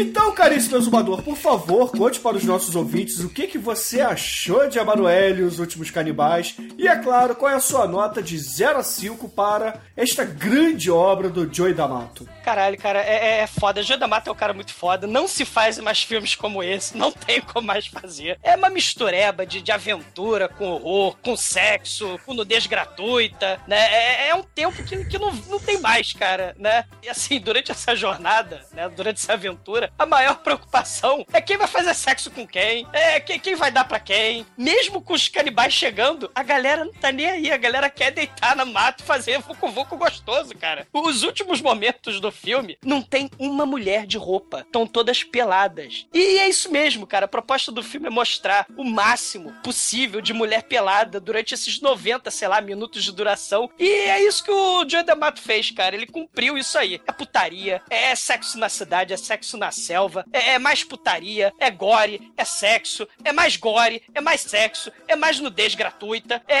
Então, caríssimo exumador, por favor, conte para os nossos ouvintes o que, que você achou de Emanuele e os Últimos Canibais E é claro, qual é a sua nota de 0 a 5 para esta grande obra do Joey D'Amato? Caralho, cara, é, é foda. Joe D'Amato é um cara muito foda. Não se faz mais filmes como esse. Não tem como mais fazer. É uma mistureba de, de aventura com horror, com sexo, com nudez gratuita, né? É, é um tempo que, que não, não tem mais, cara, né? E assim, durante essa jornada, né? Durante essa aventura, a maior preocupação é quem vai fazer sexo com quem, é quem, quem vai dar pra quem. Mesmo com os canibais chegando, a galera não tá nem aí. A galera quer deitar na mata e fazer vucu-vucu gostoso, cara. Os últimos momentos do filme não tem uma mulher de roupa. Estão todas peladas. E é isso mesmo, cara. A proposta do filme é mostrar o máximo possível de mulher pelada durante esses 90, sei lá, minutos de duração. E é isso que o Joe D'Amato fez, cara. Ele cumpriu isso aí. É putaria, é sexo na cidade, é sexo na selva, é, é mais putaria, é gore, é sexo, é mais gore, é mais sexo, é mais nudez gratuita. É,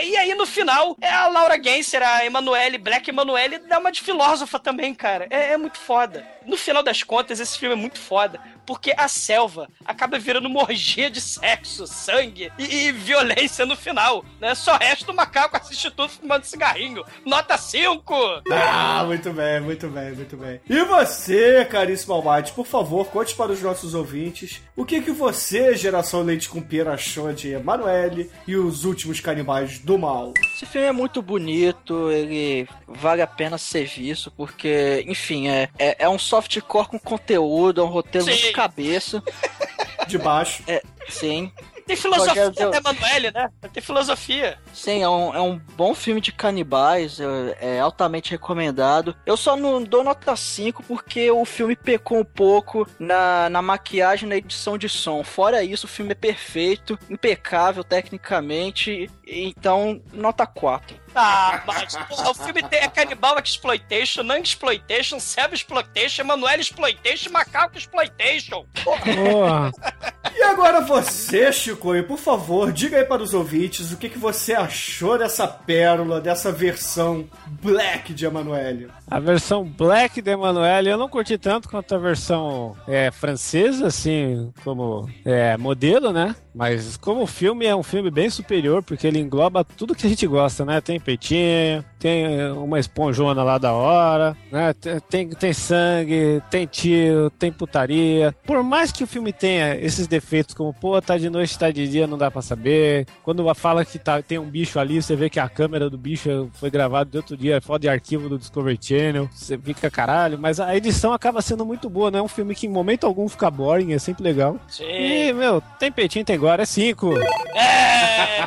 é- E aí, no final, é a Laura Genser, a Emanuele, Black Emanuele, dá uma de filósofa também, cara. É, é muito foda. No final das contas, esse filme é muito foda, porque a selva acaba virando uma orgia de sexo, sangue e, e violência no final, né? Só resta o macaco assistir tudo fumando cigarrinho. Nota 5! Ah, muito bem, muito bem, muito bem. E você, caríssimo Almighty, por favor, conte para os nossos ouvintes o que que você, geração Leite com Pera, achou de Emanuele e os últimos canibais do mal. Esse filme é muito bonito, ele vale a pena ser visto, porque, enfim, é, é, é um softcore com conteúdo, é um roteiro Sim. muito cabeça. [laughs] De baixo. É, sim. Tem filosofia, Rogério, né, Emanuele, né? Tem filosofia. Sim, é um, é um bom filme de canibais, é, é altamente recomendado. Eu só não dou nota 5 porque o filme pecou um pouco na, na maquiagem e na edição de som. Fora isso, o filme é perfeito, impecável tecnicamente, então nota 4. Ah, mas porra, o filme tem é Cannibal Exploitation, Nang Exploitation, Selva Exploitation, Emanuele Exploitation, Macaco Exploitation. Porra. [laughs] E agora você, Chico, e por favor, diga aí para os ouvintes o que, que você achou dessa pérola, dessa versão black de Emanuele. A versão black de Emanuele eu não curti tanto quanto a versão é, francesa, assim, como é, modelo, né? Mas como filme é um filme bem superior, porque ele engloba tudo que a gente gosta, né? Tem peitinho, tem é, uma esponjona lá da hora, né? Tem- Tem, sangue, tem tiro, tem putaria. Por mais que o filme tenha esses defeitos, como, pô, tá de noite, tá de dia, não dá pra saber. Quando fala que tá, tem um bicho ali, você vê que a câmera do bicho foi gravada de outro dia, é foto de arquivo do Discovery Channel. Você fica caralho, mas a edição acaba sendo muito boa, não é um filme que em momento algum fica boring, é sempre legal. Sim. E, meu, tem peitinho, tem agora, é cinco. É.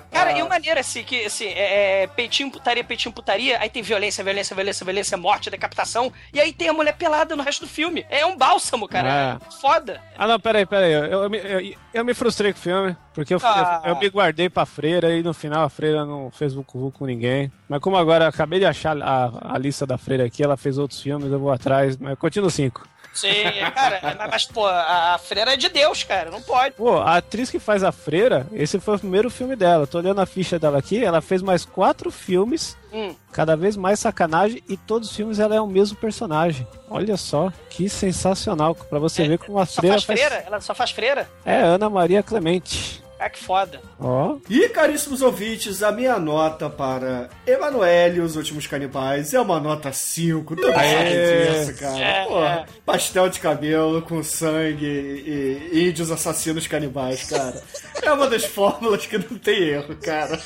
[laughs] Cara, e o maneiro assim, que assim, é, é peitinho, putaria, peitinho, putaria, aí tem violência, violência, violência, violência, morte, decapitação, e aí tem a mulher pelada no resto do filme. É um bálsamo, cara. Foda. Ah, não, peraí, peraí. Eu, eu, me- eu, eu me frustrei com o filme, porque eu, Ah. eu, eu me guardei pra freira e no final a freira não fez vucu com ninguém. Mas como agora eu acabei de achar a, a lista da freira aqui, ela fez outros filmes, eu vou atrás, mas continuo cinco. Sim, cara, mas, mas, pô, a, freira é de Deus, cara, não pode. Pô, a atriz que faz a freira, esse foi o primeiro filme dela. Tô olhando a ficha dela aqui, ela fez mais quatro filmes, Hum. cada vez mais sacanagem, e todos os filmes ela é o mesmo personagem. Olha só, que sensacional, pra você ver como a É, Só freira faz freira? Ela só faz freira? É Ana Maria Clemente. Ah, que foda. Ó, E, caríssimos ouvintes, a minha nota para Emanuele e os últimos canibais é uma nota 5. Tudo Aê. isso, cara. É, Porra, é. pastel de cabelo com sangue e, índios assassinos canibais, cara. É uma das fórmulas que não tem erro, cara.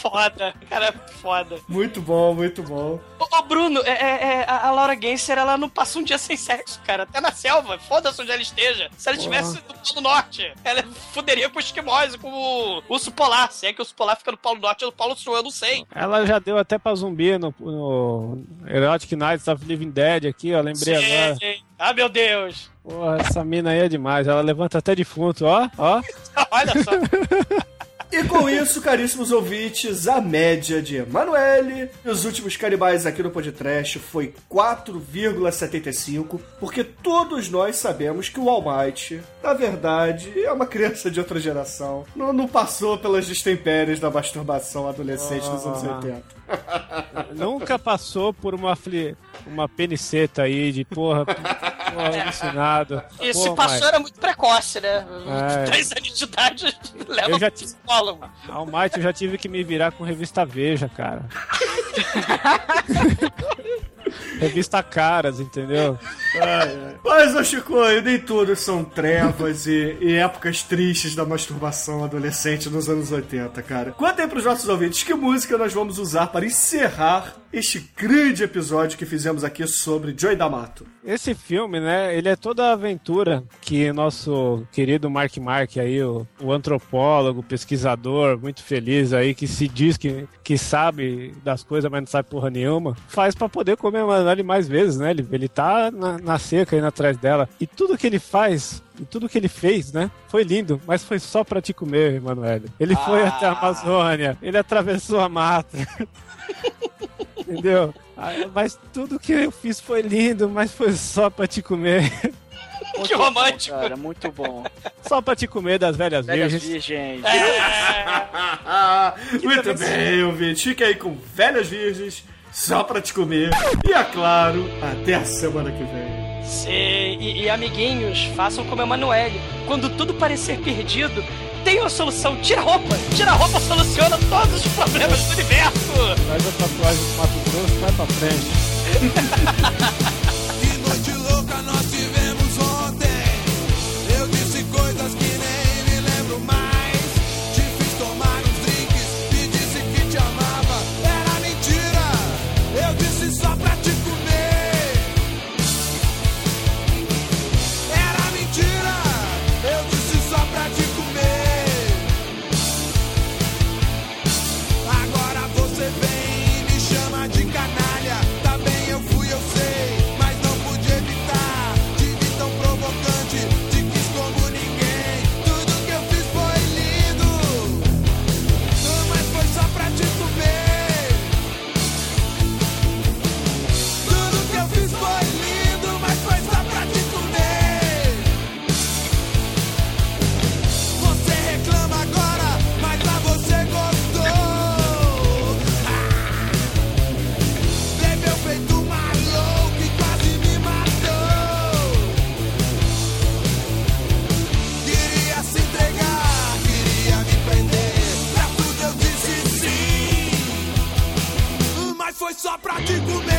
Foda, cara, foda. Muito bom, muito bom. Ô, ô, Bruno, é, é- é, a a Laura Genser, ela não passa um dia sem sexo, cara. Até na selva. Foda-se onde ela esteja. Se ela estivesse no Polo Norte, ela fuderia com esquimós, com o urso polar. Se é que o urso polar fica no Polo Norte ou no Polo Sul, eu não sei. ela já deu até pra zumbi no, no Erotic Nights of Living Dead aqui, ó, lembrei Sim, agora. sim. Ah, meu Deus. Porra, essa mina aí é demais, ela levanta até defunto, ó, ó. [laughs] Olha só. [laughs] E com isso, caríssimos ouvintes, a média de Emanuele e os últimos canibais aqui no podcast foi 4,75, porque todos nós sabemos que o Almighty, na verdade, é uma criança de outra geração. Não, não passou pelas destempéries da masturbação adolescente dos anos Ah. 80. Nunca passou por uma, fli... uma peniceta aí de porra. Pô, alucinado. E Pô, se passou Mike, era muito precoce, né? É. Três anos de idade [laughs] leva Eu já pro psicólogo. Almighty eu já tive que me virar com revista Veja, cara. [laughs] revista Caras, entendeu? Mas, ô Chico, nem tudo são trevas e, e épocas tristes da masturbação adolescente nos anos 80, cara. Conta aí pros nossos ouvintes que música nós vamos usar para encerrar este grande episódio que fizemos aqui sobre Joy D'Amato. Esse filme, né, ele é toda a aventura que nosso querido Mark Mark aí, o, o antropólogo, pesquisador, muito feliz aí, que se diz que, que sabe das coisas, mas não sabe porra nenhuma, faz pra poder comer a Emanuele mais vezes, né? Ele, ele tá na, na seca aí atrás dela. E tudo que ele faz, e tudo que ele fez, né? Foi lindo, mas foi só pra te comer, Emanuele. Ele foi Ah. até a Amazônia, ele atravessou a mata. [laughs] Entendeu? Ah, Mas tudo que eu fiz foi lindo, mas foi só pra te comer. [laughs] Que romântico. Cara, muito bom. Só pra te comer das velhas Velhas virgens. virgens. É, Muito também- bem, ouvinte. Fica aí com Velhas Virgens, só pra te comer. E, é claro, até a semana que vem. sim. E, e, amiguinhos, façam como Emanuele. Quando tudo parecer perdido, tem uma solução. Tira a roupa. Tira a roupa soluciona todos os problemas do universo. Faz a tatuagem do Mato Grosso, vai pra frente. [laughs] só pra te comer.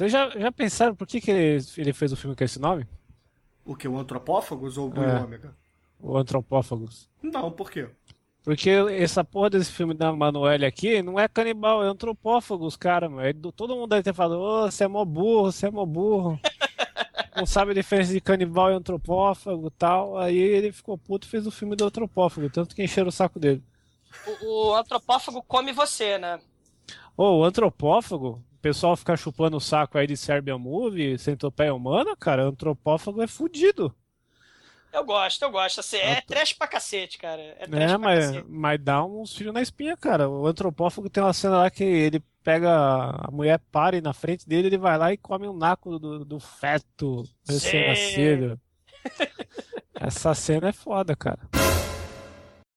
Vocês já, já pensaram por que, que ele, ele fez o filme com esse nome? O que? O Antropófagos ou o Blue É. Ômega? O Antropófagos. Não, por quê? Porque essa porra desse filme da Manoel aqui não é canibal, é antropófagos, cara, mano. Ele- Todo mundo deve ter falado, ô, você é mó burro, você é mó burro. [laughs] não sabe a diferença de canibal e antropófago e tal. Aí ele ficou puto e fez o filme do antropófago, tanto que encheram o saco dele. O, o antropófago come você, né? Ô, o antropófago, pessoal ficar chupando o saco aí de Serbian Movie, centopeia humana, cara, antropófago é fudido. Eu gosto, eu gosto. Assim, é trash pra cacete, cara. É trash É, pra mas, cacete. mas dá uns fios na espinha, cara. O antropófago tem uma cena lá que ele pega a mulher pare na frente dele, ele vai lá e come um naco do, do feto recém-nascido. [laughs] Essa cena é foda, cara.